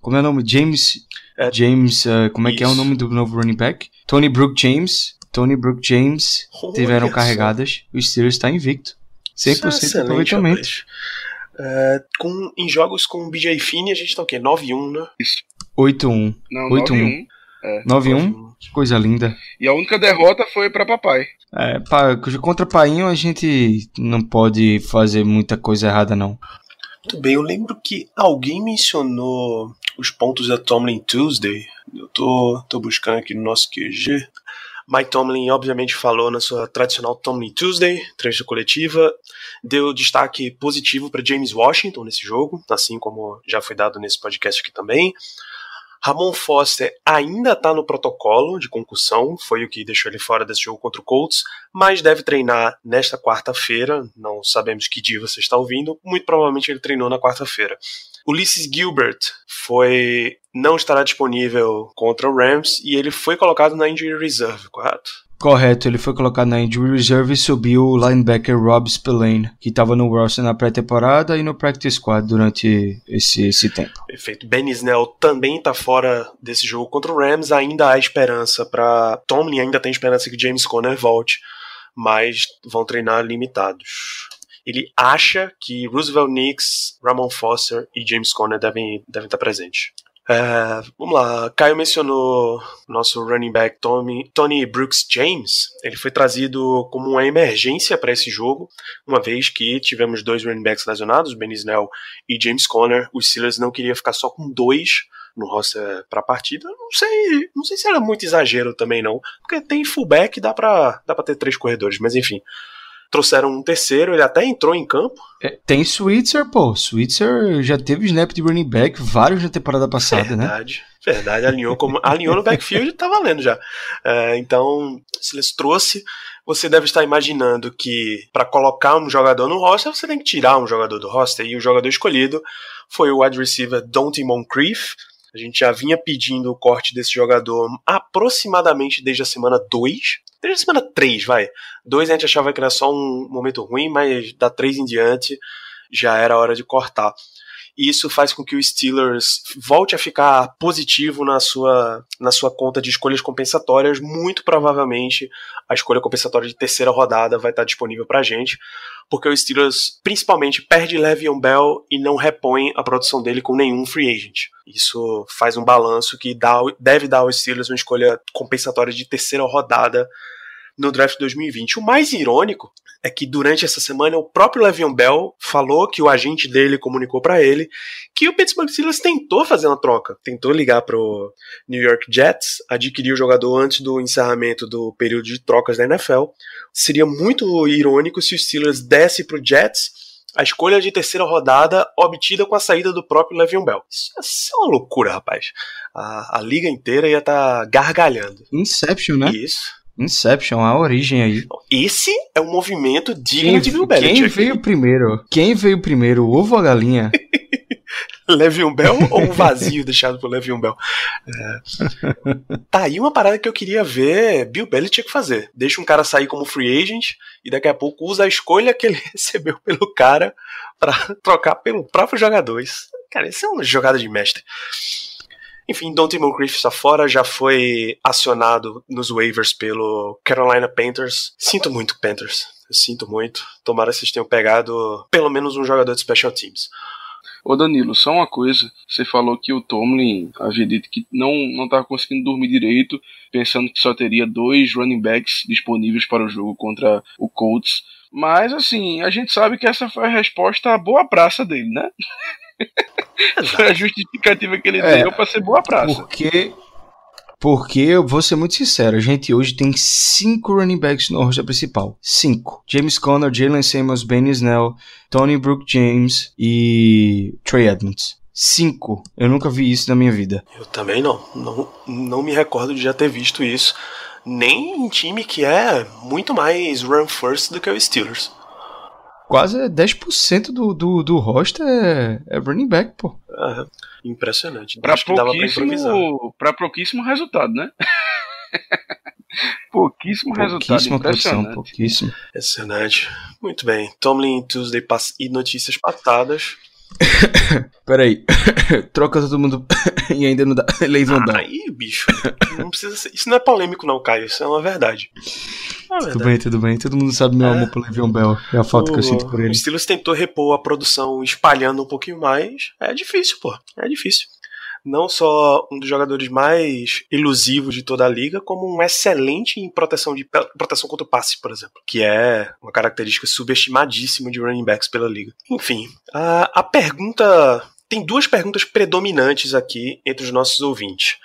Como é o nome? James. É, James. Uh, como é isso. que é o nome do novo running back? Tony Brook James. Tony Brook James oh, tiveram carregadas. O Steelers está invicto. 100% de aproveitamento. Uh, com, em jogos com o BJ Finney a gente tá o quê? 9-1, né? Isso. 8-1. Não, 9-1. É, 9-1. Que coisa linda. E a única derrota foi para papai. É, pra, contra Painho a gente não pode fazer muita coisa errada, não. Muito bem, eu lembro que alguém mencionou os pontos da Tomlin Tuesday. Eu tô, tô buscando aqui no nosso QG. Mike Tomlin, obviamente, falou na sua tradicional Tomlin Tuesday, trecho coletiva, deu destaque positivo para James Washington nesse jogo, assim como já foi dado nesse podcast aqui também. Ramon Foster ainda está no protocolo de concussão, foi o que deixou ele fora desse jogo contra o Colts, mas deve treinar nesta quarta-feira. Não sabemos que dia você está ouvindo, muito provavelmente ele treinou na quarta-feira. Ulysses Gilbert foi não estará disponível contra o Rams e ele foi colocado na injury reserve, correto? Correto, ele foi colocado na injury reserve e subiu o linebacker Rob Spillane, que estava no roster na pré-temporada e no practice squad durante esse, esse tempo. Perfeito. Ben Snell também está fora desse jogo contra o Rams. Ainda há esperança para Tomlin, ainda tem esperança que James Conner volte, mas vão treinar limitados. Ele acha que Roosevelt Nix, Ramon Foster e James Conner devem, devem estar presentes. É, vamos lá, Caio mencionou nosso running back Tommy, Tony Brooks James. Ele foi trazido como uma emergência para esse jogo, uma vez que tivemos dois running backs lesionados, Ben Snell e James Conner. Os Steelers não queria ficar só com dois no roster para a partida. Não sei, não sei se era muito exagero também não, porque tem fullback dá para dá para ter três corredores, mas enfim trouxeram um terceiro, ele até entrou em campo. É, tem Switzer, pô. Switzer já teve snap de running back vários na temporada passada, verdade, né? Verdade, verdade. Alinhou, como, alinhou no backfield e tá valendo já. É, então, se eles trouxe, você deve estar imaginando que para colocar um jogador no roster, você tem que tirar um jogador do roster. E o jogador escolhido foi o wide receiver Dante Moncrief. A gente já vinha pedindo o corte desse jogador aproximadamente desde a semana 2. Desde a semana 3, vai. 2 a gente achava que era só um momento ruim, mas da 3 em diante já era hora de cortar. E isso faz com que o Steelers volte a ficar positivo na sua, na sua conta de escolhas compensatórias. Muito provavelmente a escolha compensatória de terceira rodada vai estar disponível para a gente, porque o Steelers principalmente perde Le'Veon Bell e não repõe a produção dele com nenhum free agent. Isso faz um balanço que dá, deve dar ao Steelers uma escolha compensatória de terceira rodada no draft 2020. O mais irônico é que durante essa semana o próprio Le'Veon Bell falou que o agente dele comunicou para ele que o Pittsburgh Steelers tentou fazer uma troca, tentou ligar pro New York Jets, adquirir o jogador antes do encerramento do período de trocas da NFL. Seria muito irônico se o Steelers desse pro Jets a escolha de terceira rodada obtida com a saída do próprio Le'Veon Bell. Isso é uma loucura, rapaz. A, a liga inteira ia estar tá gargalhando. Inception, né? Isso. Inception, a origem aí. Esse é um movimento digno Quem, de Bill Belichick. quem veio primeiro? Quem veio primeiro, o ovo ou a galinha? (laughs) Le'Veon Bell ou o vazio deixado por Le'Veon Bell? É. Tá aí uma parada que eu queria ver Bill Belichick fazer. Deixa um cara sair como free agent e daqui a pouco usa a escolha que ele (laughs) recebeu pelo cara para trocar pelo próprio jogador. Isso, cara, isso é uma jogada de mestre. Enfim, Dante Moncrief está fora, já foi acionado nos waivers pelo Carolina Panthers. Sinto muito, Panthers. Eu sinto muito. Tomara que vocês tenham pegado pelo menos um jogador de special teams. Ô Danilo, só uma coisa. Você falou que o Tomlin havia dito que não não conseguindo dormir direito, pensando que só teria dois running backs disponíveis para o jogo contra o Colts. Mas assim, a gente sabe que essa foi a resposta à boa praça dele, né? (laughs) foi a justificativa que ele É, deu para ser boa praça. Porque. Porque eu vou ser muito sincero, a gente hoje tem cinco running backs no roster principal. Cinco. James Conner, Jalen Samuels, Ben Snell, Tony Brook James e Trey Edmonds. Cinco. Eu nunca vi isso na minha vida. Eu também não. Não, não me recordo de já ter visto isso. Nem em time que é muito mais run first do que o Steelers. Quase 10% do, do, do roster é, é running back, pô. É, impressionante. Pra Acho que dava pra improvisar. pouquíssimo, pra pouquíssimo resultado, né? (laughs) pouquíssimo, resultado. Pouquíssima produção, Impressionante. pouquíssimo. Excelente. Muito bem. Tomlin Tuesday pass- e notícias passadas. (coughs) Peraí. (coughs) Troca todo mundo (coughs) e ainda não dá. Leivão Bell. Aí, bicho. Não precisa ser. Isso não é polêmico, não, Caio. Isso é uma verdade. Uma Tudo verdade. bem, tudo bem. Todo mundo sabe meu É. amor por Le'Veon Bell. É a falta que eu sinto por O ele. Steelers tentou repor a produção espalhando um pouquinho mais. É difícil, pô. É difícil. Não só um dos jogadores mais elusivos de toda a liga, como um excelente em proteção, de, proteção contra o passe, por exemplo. Que é uma característica subestimadíssima de running backs pela liga. Enfim, a, a pergunta. Tem duas perguntas predominantes aqui entre os nossos ouvintes.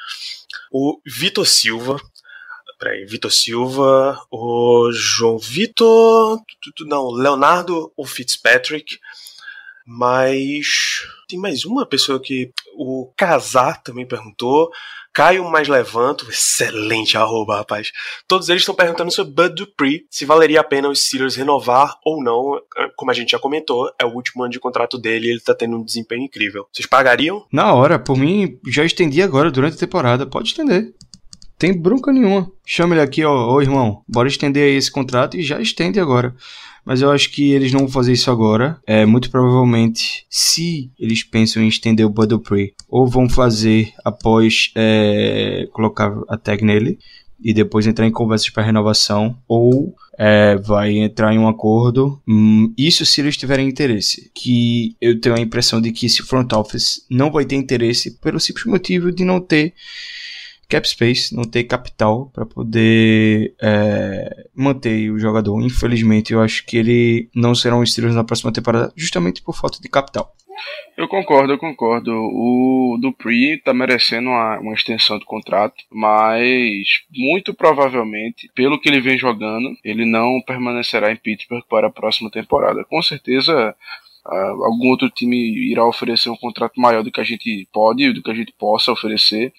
O Vitor Silva. Peraí, Vitor Silva, o João Vitor. Não, Leonardo ou Fitzpatrick. Mas. Tem mais uma pessoa que o Casar também perguntou. Caio Mais Levanto, excelente arroba, rapaz. Todos eles estão perguntando sobre Bud Dupree, se valeria a pena os Steelers renovar ou não. Como a gente já comentou, é o último ano de contrato dele e ele tá tendo um desempenho incrível. Vocês pagariam? Na hora, por mim, já estendi agora durante a temporada. Pode estender. Tem bronca nenhuma. Chama ele aqui, ó, ô irmão, bora estender aí esse contrato e já estende agora mas eu acho que eles não vão fazer isso agora. É, muito provavelmente, se eles pensam em estender o Dupree, ou vão fazer após é, colocar a tag nele e depois entrar em conversas para renovação, ou é, vai entrar em um acordo. Hum, isso se eles tiverem interesse. Que eu tenho a impressão de que esse front office não vai ter interesse pelo simples motivo de não ter cap space, não ter capital para poder é, manter o jogador. Infelizmente, eu acho que ele não será um Steelers na próxima temporada, justamente por falta de capital. Eu concordo, eu concordo. O Dupree tá merecendo uma, uma extensão de contrato, mas muito provavelmente, pelo que ele vem jogando, ele não permanecerá em Pittsburgh para a próxima temporada. Com certeza, Uh, algum outro time irá oferecer um contrato maior do que a gente pode, do que a gente possa oferecer,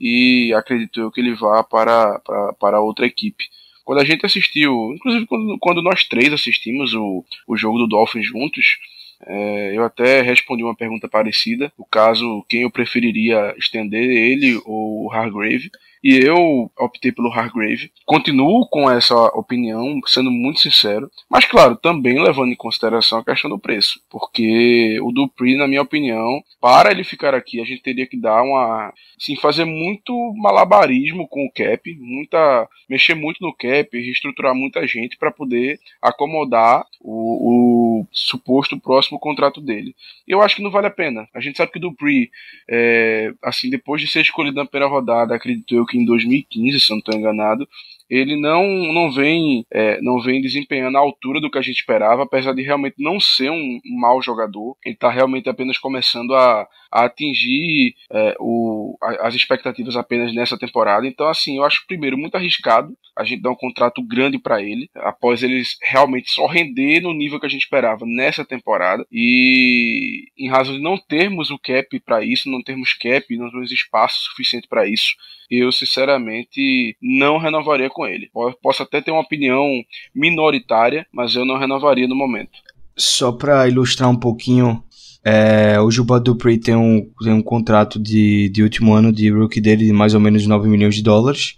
e acredito eu que ele vá para, para, para outra equipe. Quando a gente assistiu, inclusive quando, quando nós três assistimos o, o jogo do Dolphins juntos, é, eu até respondi uma pergunta parecida, o caso quem eu preferiria estender ele ou o Hargrave. E eu optei pelo Hargrave. Continuo com essa opinião, sendo muito sincero. Mas, claro, também levando em consideração a questão do preço. Porque o Dupree, na minha opinião, para ele ficar aqui, a gente teria que dar uma. Sim, fazer muito malabarismo com o cap, muita. mexer muito no cap, reestruturar muita gente para poder acomodar o, o, suposto próximo contrato dele. Eu acho que não vale a pena. A gente sabe que o Dupree, é, assim, depois de ser escolhido na primeira rodada, acredito eu que em 2015, se eu não estou enganado, ele não, não vem é, não vem desempenhando a altura do que a gente esperava, apesar de realmente não ser um, mau jogador. Ele está realmente apenas começando a, a atingir é, o, a, as expectativas apenas nessa temporada. Então, assim, eu acho primeiro muito arriscado a gente dar um contrato grande para ele, após eles realmente só render no nível que a gente esperava nessa temporada. E em razão de não termos o cap para isso, não termos cap, não temos espaço suficiente para isso, eu sinceramente não renovaria com ele. Posso até ter uma opinião minoritária, mas eu não renovaria no momento. Só para ilustrar um pouquinho, é, o Juba Dupree tem um, tem um contrato de, de último ano de rookie dele de mais ou menos 9 milhões de dólares.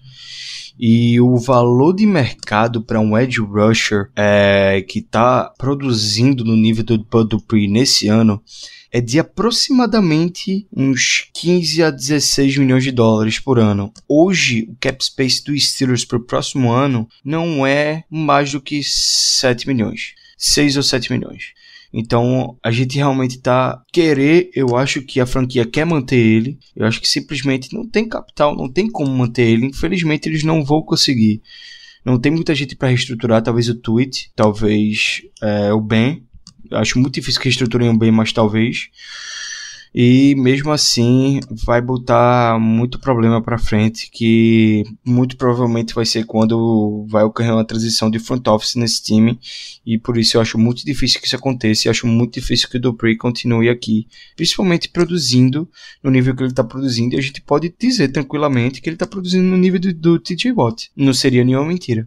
E o valor de mercado para um edge rusher é, que está produzindo no nível do Bud Dupree nesse ano é de aproximadamente uns 15 a 16 milhões de dólares por ano. Hoje, o cap space do Steelers para o próximo ano não é mais do que 7 milhões. 6 ou 7 milhões. Então, a gente realmente tá querer, eu acho que a franquia quer manter ele. Eu acho que simplesmente não tem capital, não tem como manter ele. Infelizmente, eles não vão conseguir. Não tem muita gente para reestruturar, talvez o Tweet, talvez é, o Ben, Acho muito difícil que reestruturem bem, mas talvez. E mesmo assim vai botar muito problema para frente, que muito provavelmente vai ser quando vai ocorrer uma transição de front office nesse time. E por isso eu acho muito difícil que isso aconteça. E acho muito difícil que o Dupree continue aqui, principalmente produzindo no nível que ele está produzindo. E a gente pode dizer tranquilamente que ele está produzindo no nível do, do TJ Watt. Não seria nenhuma mentira.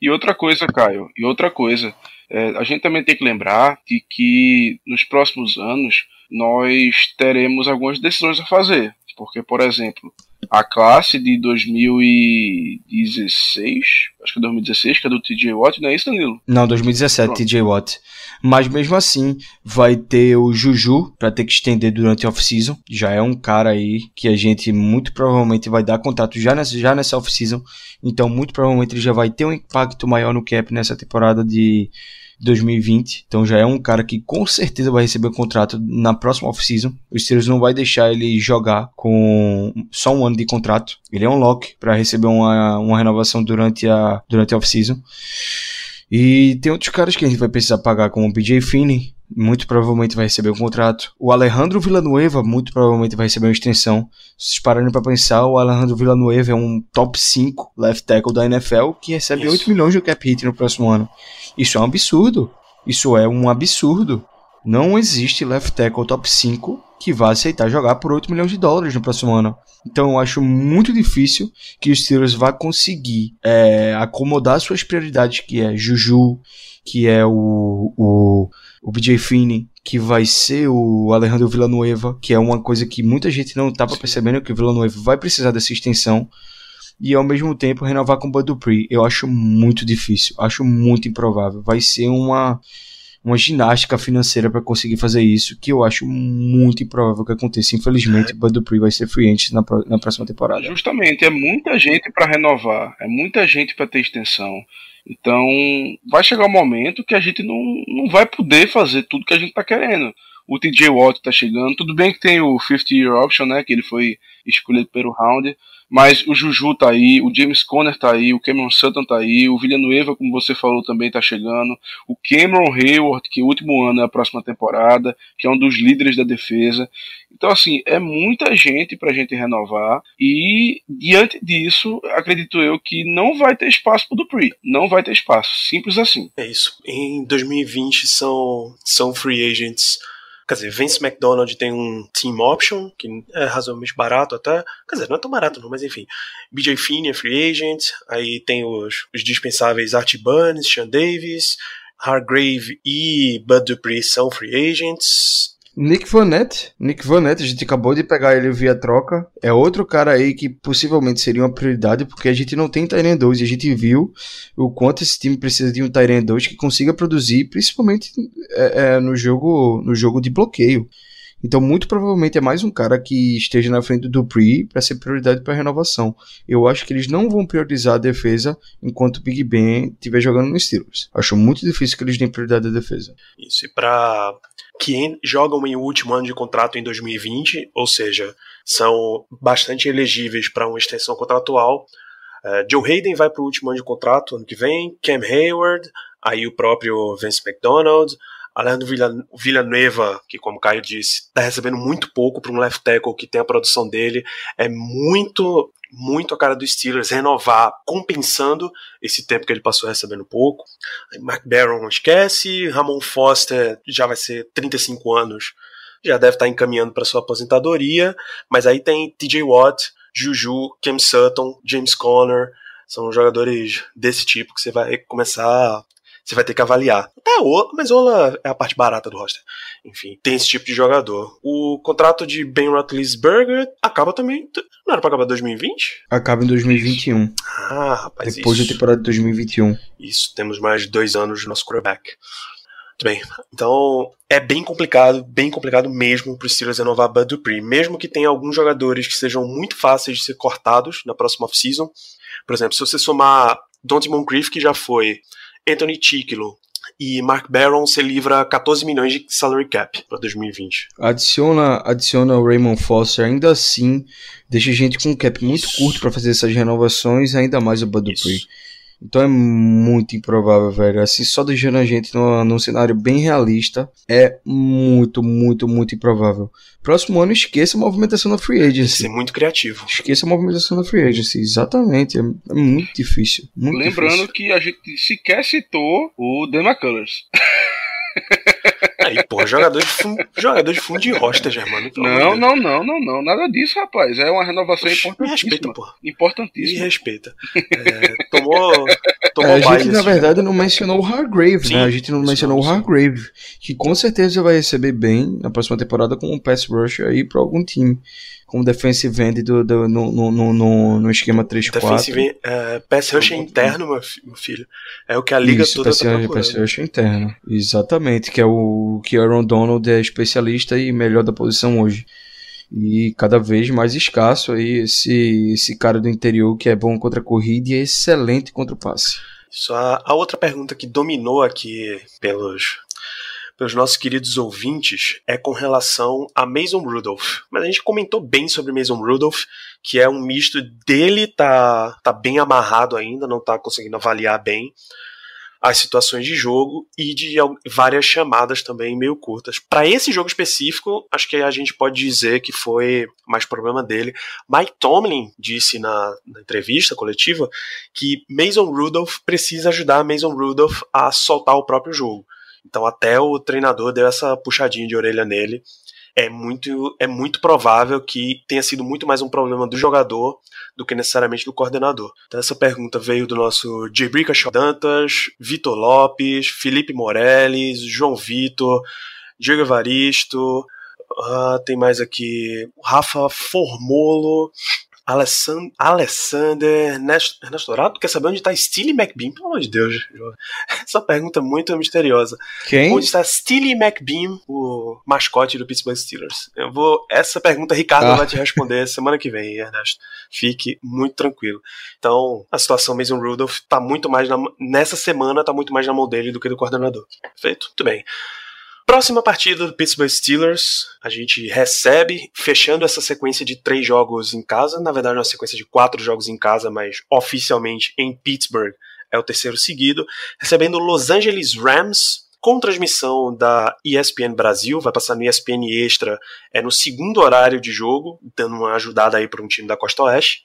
E outra coisa, Caio, e outra coisa. É, a gente também tem que lembrar de que nos próximos anos nós teremos algumas decisões a fazer. Porque, por exemplo, a classe de 2016, acho que é 2016, que é do TJ Watt, não é isso, Danilo? Não, 2017, Pronto. TJ Watt. Mas mesmo assim, vai ter o Juju para ter que estender durante a off-season. Já é um cara aí que a gente muito provavelmente vai dar contato já nessa, já nessa off-season. Então, muito provavelmente ele já vai ter um impacto maior no cap nessa temporada de 2020. Então já é um cara que com certeza vai receber um contrato na próxima off-season. O Steelers não vai deixar ele jogar com só um ano de contrato. Ele é um lock para receber uma, uma renovação durante a, durante a off-season. E tem outros caras que a gente vai precisar pagar, como o BJ Finney, muito provavelmente vai receber um contrato. O Alejandro Villanueva muito provavelmente vai receber uma extensão. Se vocês pararem para pensar, o Alejandro Villanueva é um top 5 left tackle da NFL que recebe Isso. 8 milhões de cap hit no próximo ano. Isso é um absurdo. Isso é um absurdo. Não existe left tackle top 5 que vai aceitar jogar por 8 milhões de dólares no próximo ano. Então eu acho muito difícil que os Steelers vá conseguir é, acomodar suas prioridades, que é Juju, que é o, o, o BJ Finney, que vai ser o Alejandro Villanueva, que é uma coisa que muita gente não estava percebendo, que o Villanueva vai precisar dessa extensão e ao mesmo tempo renovar com o Bud Dupree. Eu acho muito difícil, acho muito improvável. Vai ser uma uma ginástica financeira para conseguir fazer isso, que eu acho muito improvável que aconteça. Infelizmente, o Bud Dupree vai ser free agent na, na próxima temporada. Justamente, é muita gente para renovar, é muita gente para ter extensão. Então, vai chegar um momento que a gente não, não vai poder fazer tudo que a gente está querendo. O TJ Watt está chegando, tudo bem que tem o 50 year option, né, que ele foi escolhido pelo round, mas o Juju tá aí, o James Conner tá aí, o Cameron Sutton tá aí, o Villanueva, como você falou, também tá chegando, o Cameron Hayward, que o último ano é a próxima temporada, que é um dos líderes da defesa. Então, assim, é muita gente pra gente renovar e, diante disso, acredito eu que não vai ter espaço pro Dupree. Não vai ter espaço. Simples assim. É isso. Em 2020 são, são free agents Quer dizer, Vince McDonald tem um team option, que é razoavelmente barato até. Quer dizer, não é tão barato não, mas enfim. BJ Finney é free agent. Aí tem os, os dispensáveis Art Burns, Sean Davis, Hargrave e Bud Dupree são free agents. Nick Vanette, Nick Vanette, a gente acabou de pegar ele via troca. É outro cara aí que possivelmente seria uma prioridade, porque a gente não tem Tyrant 2 e a gente viu o quanto esse time precisa de um Tyrant 2 que consiga produzir, principalmente é, é, no jogo no jogo de bloqueio. Então, muito provavelmente é mais um cara que esteja na frente do Dupree para ser prioridade para renovação. Eu acho que eles não vão priorizar a defesa enquanto o Big Ben estiver jogando no Steelers. Acho muito difícil que eles deem prioridade à defesa. Isso, e para que jogam em último ano de contrato em 2020, ou seja, são bastante elegíveis para uma extensão contratual. Uh, Joe Hayden vai para o último ano de contrato ano que vem, Cam Hayward, aí o próprio Vince McDonald, Alejandro Villanueva, que como o Caio disse, está recebendo muito pouco para um left tackle que tem a produção dele, é muito muito a cara do Steelers renovar, compensando esse tempo que ele passou recebendo pouco. Mark Barron esquece, Ramon Foster já vai ser 35 anos, já deve estar encaminhando para sua aposentadoria, mas aí tem TJ Watt, Juju, Cam Sutton, James Conner, são jogadores desse tipo que você vai começar você vai ter que avaliar. Até Ola, mas Ola é a parte barata do roster. Enfim, tem esse tipo de jogador. O contrato de Ben Roethlisberger acaba também. Não era pra acabar em 2020? Acaba em 2021. Ah, rapaz. Depois isso. da temporada de 2021. Isso, temos mais de dois anos de nosso quarterback. Muito bem. Então, é bem complicado, bem complicado mesmo para os Steelers renovar Bud Dupree. Mesmo que tenha alguns jogadores que sejam muito fáceis de ser cortados na próxima off-season. Por exemplo, se você somar Dante Moncrief, que já foi Anthony Ticklo e Mark Barron se livra 14 milhões de salary cap para 2020. Adiciona, adiciona o Raymond Foster, ainda assim, deixa a gente com um cap muito Isso. curto para fazer essas renovações, ainda mais o Bud Dupree. Então é muito improvável, velho. Assim, só deixando a gente num, num cenário bem realista, é muito, muito, muito improvável. Próximo ano, esqueça a movimentação da free agency. ser muito criativo. Esqueça a movimentação da free agency, exatamente. É, é muito difícil. Muito Lembrando difícil. que a gente sequer citou o Dan McCullers. (laughs) Aí, pô, jogador de fundo, jogador de fundo de roster, Germano. Não, não, não, não, não. Nada disso, rapaz. É uma renovação Me respeita, importantíssima. pô. Me Importantíssima. respeita. É, tomou tomou É, a gente, na esse verdade, não mencionou o Hargrave, Sim, né? A gente não mencionou o. Hargrave, que com certeza vai receber bem na próxima temporada com um pass rush aí pra algum time. Como defensive end do, do- no, no, no, no, esquema 3-4. Defensive é, pass rush Algum interno, meu, fi- meu filho. É o que a liga Isso, toda pass tá rush, pass procurando. rush interno. Exatamente, que é o que Aaron Donald é especialista e melhor da posição hoje. E cada vez mais escasso aí esse, esse cara do interior que é bom contra a corrida e é excelente contra o passe. Só a, a outra pergunta que dominou aqui pelos, pelos nossos queridos ouvintes é com relação a Mason Rudolph. Mas a gente comentou bem sobre Mason Rudolph, que é um misto dele tá, tá bem amarrado ainda, não tá conseguindo avaliar bem as situações de jogo e de várias chamadas também meio curtas. Para esse jogo específico, acho que a gente pode dizer que foi mais problema dele. Mike Tomlin disse na, na entrevista coletiva que Mason Rudolph precisa ajudar Mason Rudolph a soltar o próprio jogo. Então até o treinador deu essa puxadinha de orelha nele. é muito, é muito provável que tenha sido muito mais um problema do jogador do que necessariamente do coordenador. Então essa pergunta veio do nosso Jibrica Dantas, Vitor Lopes, Felipe Morelles, João Vitor, Diego Evaristo, uh, tem mais aqui Rafa Formolo, Alessand Alessander Ernesto Dourado, quer saber onde está Steely McBeam? Pelo amor de Deus, (laughs) essa pergunta é muito misteriosa. Quem? Onde está Steely McBeam, o mascote do Pittsburgh Steelers? Eu vou. Essa pergunta Ricardo Ah. vai te responder (laughs) semana que vem, Ernesto. Fique muito tranquilo. Então, a situação Mason Rudolph tá muito mais na, nessa semana tá muito mais na mão dele do que do coordenador. Feito? Muito bem. Próxima partida do Pittsburgh Steelers, a gente recebe, fechando essa sequência de três jogos em casa, na verdade, uma sequência de quatro jogos em casa, mas oficialmente em Pittsburgh é o terceiro seguido, recebendo Los Angeles Rams, com transmissão da ESPN Brasil, vai passar no ESPN Extra, é no segundo horário de jogo, dando uma ajudada aí para um time da Costa Oeste.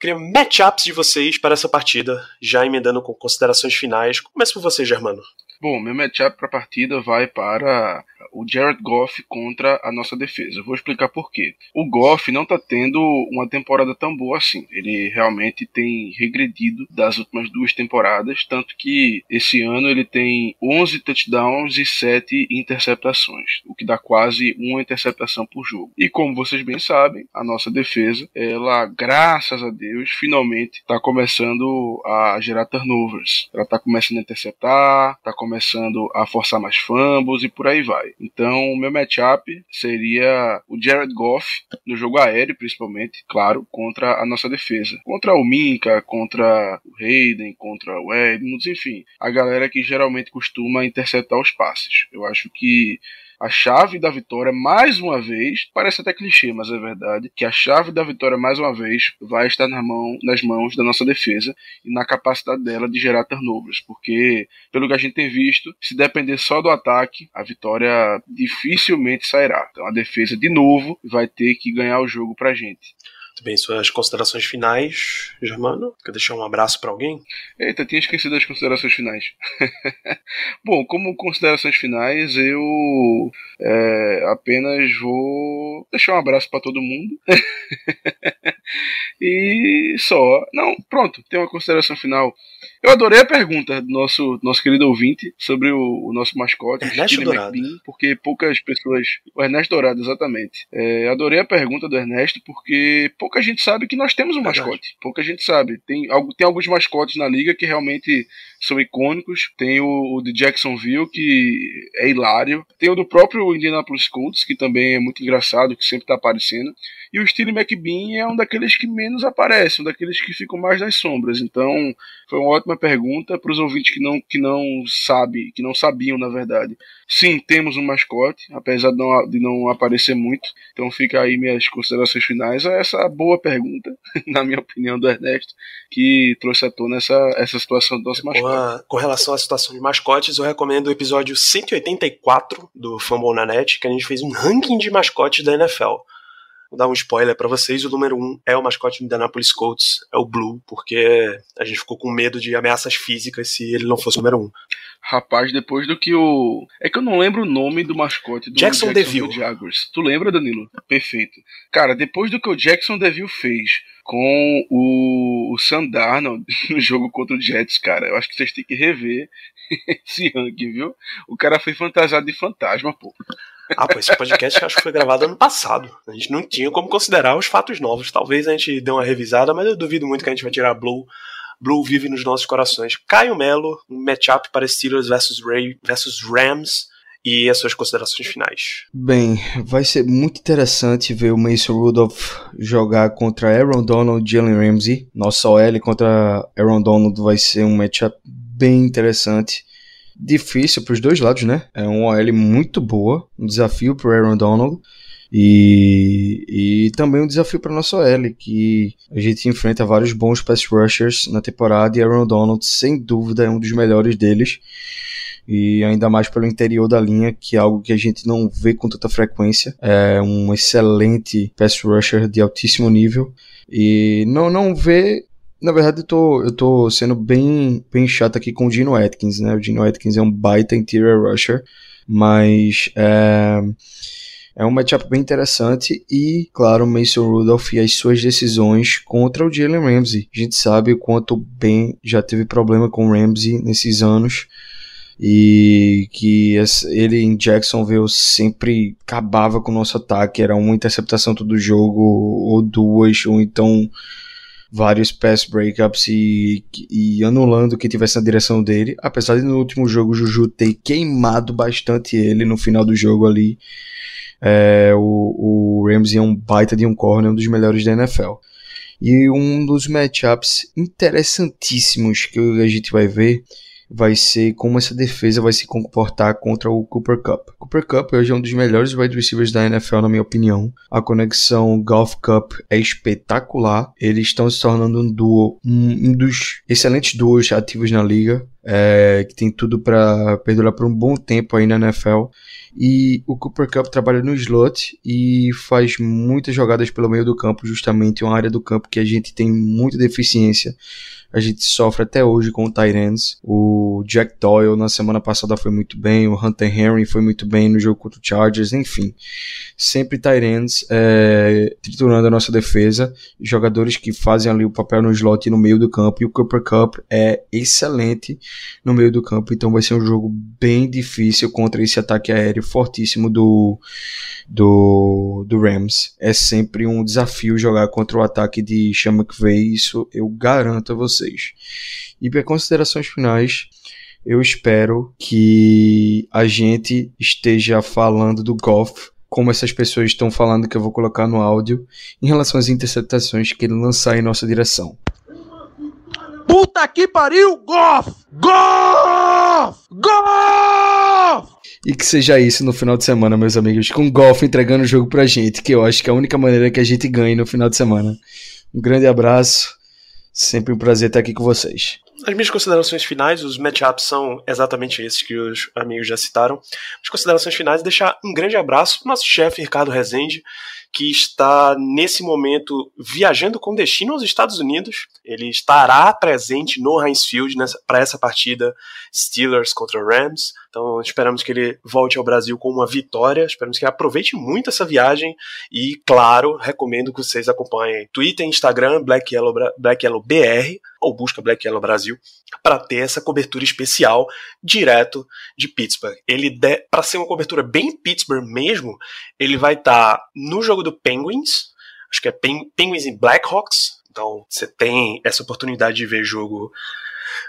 Queria matchups de vocês para essa partida, já emendando com considerações finais. Começa por você, Germano. Bom, meu matchup para a partida vai para o Jared Goff contra a nossa defesa. Eu vou explicar por quê. O Goff não está tendo uma temporada tão boa assim. Ele realmente tem regredido das últimas duas temporadas, tanto que esse ano ele tem 11 touchdowns e 7 interceptações, o que dá quase uma interceptação por jogo. E como vocês bem sabem, a nossa defesa, ela, graças a Deus, finalmente está começando a gerar turnovers. Ela está começando a interceptar, está começando a forçar mais fumbles e por aí vai. Então, o meu matchup seria o Jared Goff, no jogo aéreo principalmente, claro, contra a nossa defesa. Contra o Minka, contra o Hayden, contra o Edmonds, enfim, a galera que geralmente costuma interceptar os passes. Eu acho que a chave da vitória, mais uma vez, parece até clichê, mas é verdade, que a chave da vitória, mais uma vez, vai estar na mão, nas mãos da nossa defesa e na capacidade dela de gerar turnovers, porque, pelo que a gente tem visto, se depender só do ataque, a vitória dificilmente sairá. Então a defesa, de novo, vai ter que ganhar o jogo pra gente. Muito bem, suas considerações finais, Germano. Quer deixar um abraço para alguém? Eita, tinha esquecido as considerações finais. (laughs) Bom, como considerações finais, eu é, apenas vou deixar um abraço para todo mundo. (laughs) e só. Não, pronto, tem uma consideração final. Eu adorei a pergunta do nosso, nosso querido ouvinte sobre o, o nosso mascote, Ernesto Dourado. McBean, porque poucas pessoas. O Ernesto Dourado, exatamente. É, adorei a pergunta do Ernesto, porque pouca gente sabe que nós temos um Verdade. mascote. Pouca gente sabe. Tem, tem alguns mascotes na liga que realmente são icônicos. Tem o, o de Jacksonville, que é hilário. Tem o do próprio Indianapolis Colts, que também é muito engraçado, que sempre tá aparecendo. E o Steely McBean é um daqueles que menos aparece, um daqueles que ficam mais nas sombras. Então, foi uma ótima pergunta para os ouvintes que não, que não sabe, que não sabiam, na verdade. Sim, temos um mascote, apesar de não, de não aparecer muito. Então fica aí minhas considerações finais a essa boa pergunta, (laughs) na minha opinião, do Ernesto, que trouxe à tona essa, essa situação do nosso Com, mascote. a- com relação à situação de mascotes, eu recomendo o episódio 184 do Fumble na Net, que a gente fez um ranking de mascotes da NFL. Vou dar um spoiler pra vocês, o número 1 um é o mascote do Indianapolis Colts, é o Blue, porque a gente ficou com medo de ameaças físicas se ele não fosse o número 1. Um. Rapaz, depois do que o. É que eu não lembro o nome do mascote do Jackson DeVille. Jaguars. Tu lembra, Danilo? Perfeito. Cara, depois do que o Jackson DeVille fez com o, o Sam Darnold (laughs) no jogo contra o Jets, cara, eu acho que vocês têm que rever (laughs) esse ranking, viu? O cara foi fantasiado de fantasma, pô. Ah, pô, esse podcast acho que foi gravado ano passado. A gente não tinha como considerar os fatos novos. Talvez a gente dê uma revisada, mas eu duvido muito que a gente vai tirar Blue. Blue vive nos nossos corações. Caio Melo, um matchup para Steelers versus, Ray, versus Rams e as suas considerações finais. Bem, vai ser muito interessante ver o Mason Rudolph jogar contra Aaron Donald e Jalen Ramsey. Nossa OL contra Aaron Donald vai ser um matchup bem interessante. Difícil para os dois lados, né? É uma OL muito boa, um desafio para Aaron Donald. E, e também um desafio para nossa OL, que a gente enfrenta vários bons pass rushers na temporada e Aaron Donald, sem dúvida, é um dos melhores deles e ainda mais pelo interior da linha, que é algo que a gente não vê com tanta frequência. É um excelente pass rusher de altíssimo nível e não não vê. Na verdade, eu tô, eu tô sendo bem, bem chato aqui com o Gino Atkins, né? O Gino Atkins é um baita interior rusher, mas é, É um matchup bem interessante e, claro, Mason Rudolph e as suas decisões contra o Jalen Ramsey. A gente sabe o quanto bem já teve problema com o Ramsey nesses anos e que ele em Jacksonville sempre acabava com o nosso ataque, era uma interceptação todo jogo, ou duas, ou então vários pass breakups e, e anulando que tivesse na direção dele, apesar de no último jogo o Juju ter queimado bastante ele no final do jogo ali, é, o, o Ramsey é um baita de um corner, um dos melhores da NFL. E um dos matchups interessantíssimos que a gente vai ver vai ser como essa defesa vai se comportar contra o Cooper Cup. Cooper Cup hoje é um dos melhores wide receivers da NFL, na minha opinião. A conexão Golf Cup é espetacular. Eles estão se tornando um duo, um, dos excelentes duos ativos na liga. É, que tem tudo para perdurar por um bom tempo aí na NFL. E o Cooper Cup trabalha no slot e faz muitas jogadas pelo meio do campo, justamente uma área do campo que a gente tem muita deficiência a gente sofre até hoje com o Tyrants. O Jack Doyle na semana passada foi muito bem, o Hunter Henry foi muito bem no jogo contra o Chargers, enfim. Sempre Tyrants é, triturando a nossa defesa, jogadores que fazem ali o papel no slot no meio do campo, e o Cooper Cup é excelente no meio do campo, então vai ser um jogo bem difícil contra esse ataque aéreo fortíssimo do, do, do Rams. É sempre um desafio jogar contra o ataque de Sean McVay, isso eu garanto a você vocês. E para considerações finais, eu espero que a gente esteja falando do golf como essas pessoas estão falando que eu vou colocar no áudio, em relação às interceptações que ele lançar em nossa direção. Puta que pariu! Golf! Golf! Golf! E que seja isso no final de semana, meus amigos, com golf entregando o jogo pra gente, que eu acho que é a única maneira que a gente ganhe no final de semana. Um grande abraço Sempre um prazer estar aqui com vocês. As minhas considerações finais, os matchups são exatamente esses que os amigos já citaram. As considerações finais, deixar um grande abraço para o nosso chefe Ricardo Rezende, que está nesse momento viajando com destino aos Estados Unidos. Ele estará presente no Heinz Field para essa partida Steelers contra Rams. Então esperamos que ele volte ao Brasil com uma vitória. Esperamos que ele aproveite muito essa viagem e, claro, recomendo que vocês acompanhem Twitter, Instagram, Black Yellow, Black Yellow BR ou busca Black Yellow Brasil para ter essa cobertura especial direto de Pittsburgh. Ele para ser uma cobertura bem Pittsburgh mesmo, ele vai estar tá no jogo do Penguins, acho que é Penguins e Blackhawks. Então você tem essa oportunidade de ver jogo,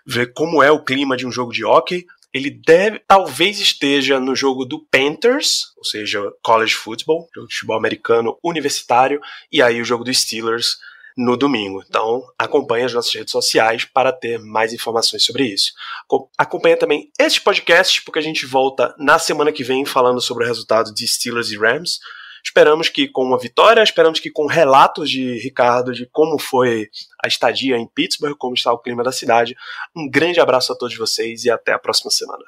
ver como é o clima de um jogo de hockey. Ele deve, talvez esteja no jogo do Panthers, ou seja, college football, jogo de futebol americano universitário, e aí o jogo dos Steelers no domingo. Então, acompanhe as nossas redes sociais para ter mais informações sobre isso. Acompanhe também este podcast, porque a gente volta na semana que vem falando sobre o resultado de Steelers e Rams. Esperamos que com uma vitória, esperamos que com relatos de Ricardo de como foi a estadia em Pittsburgh, como está o clima da cidade. Um grande abraço a todos vocês e até a próxima semana.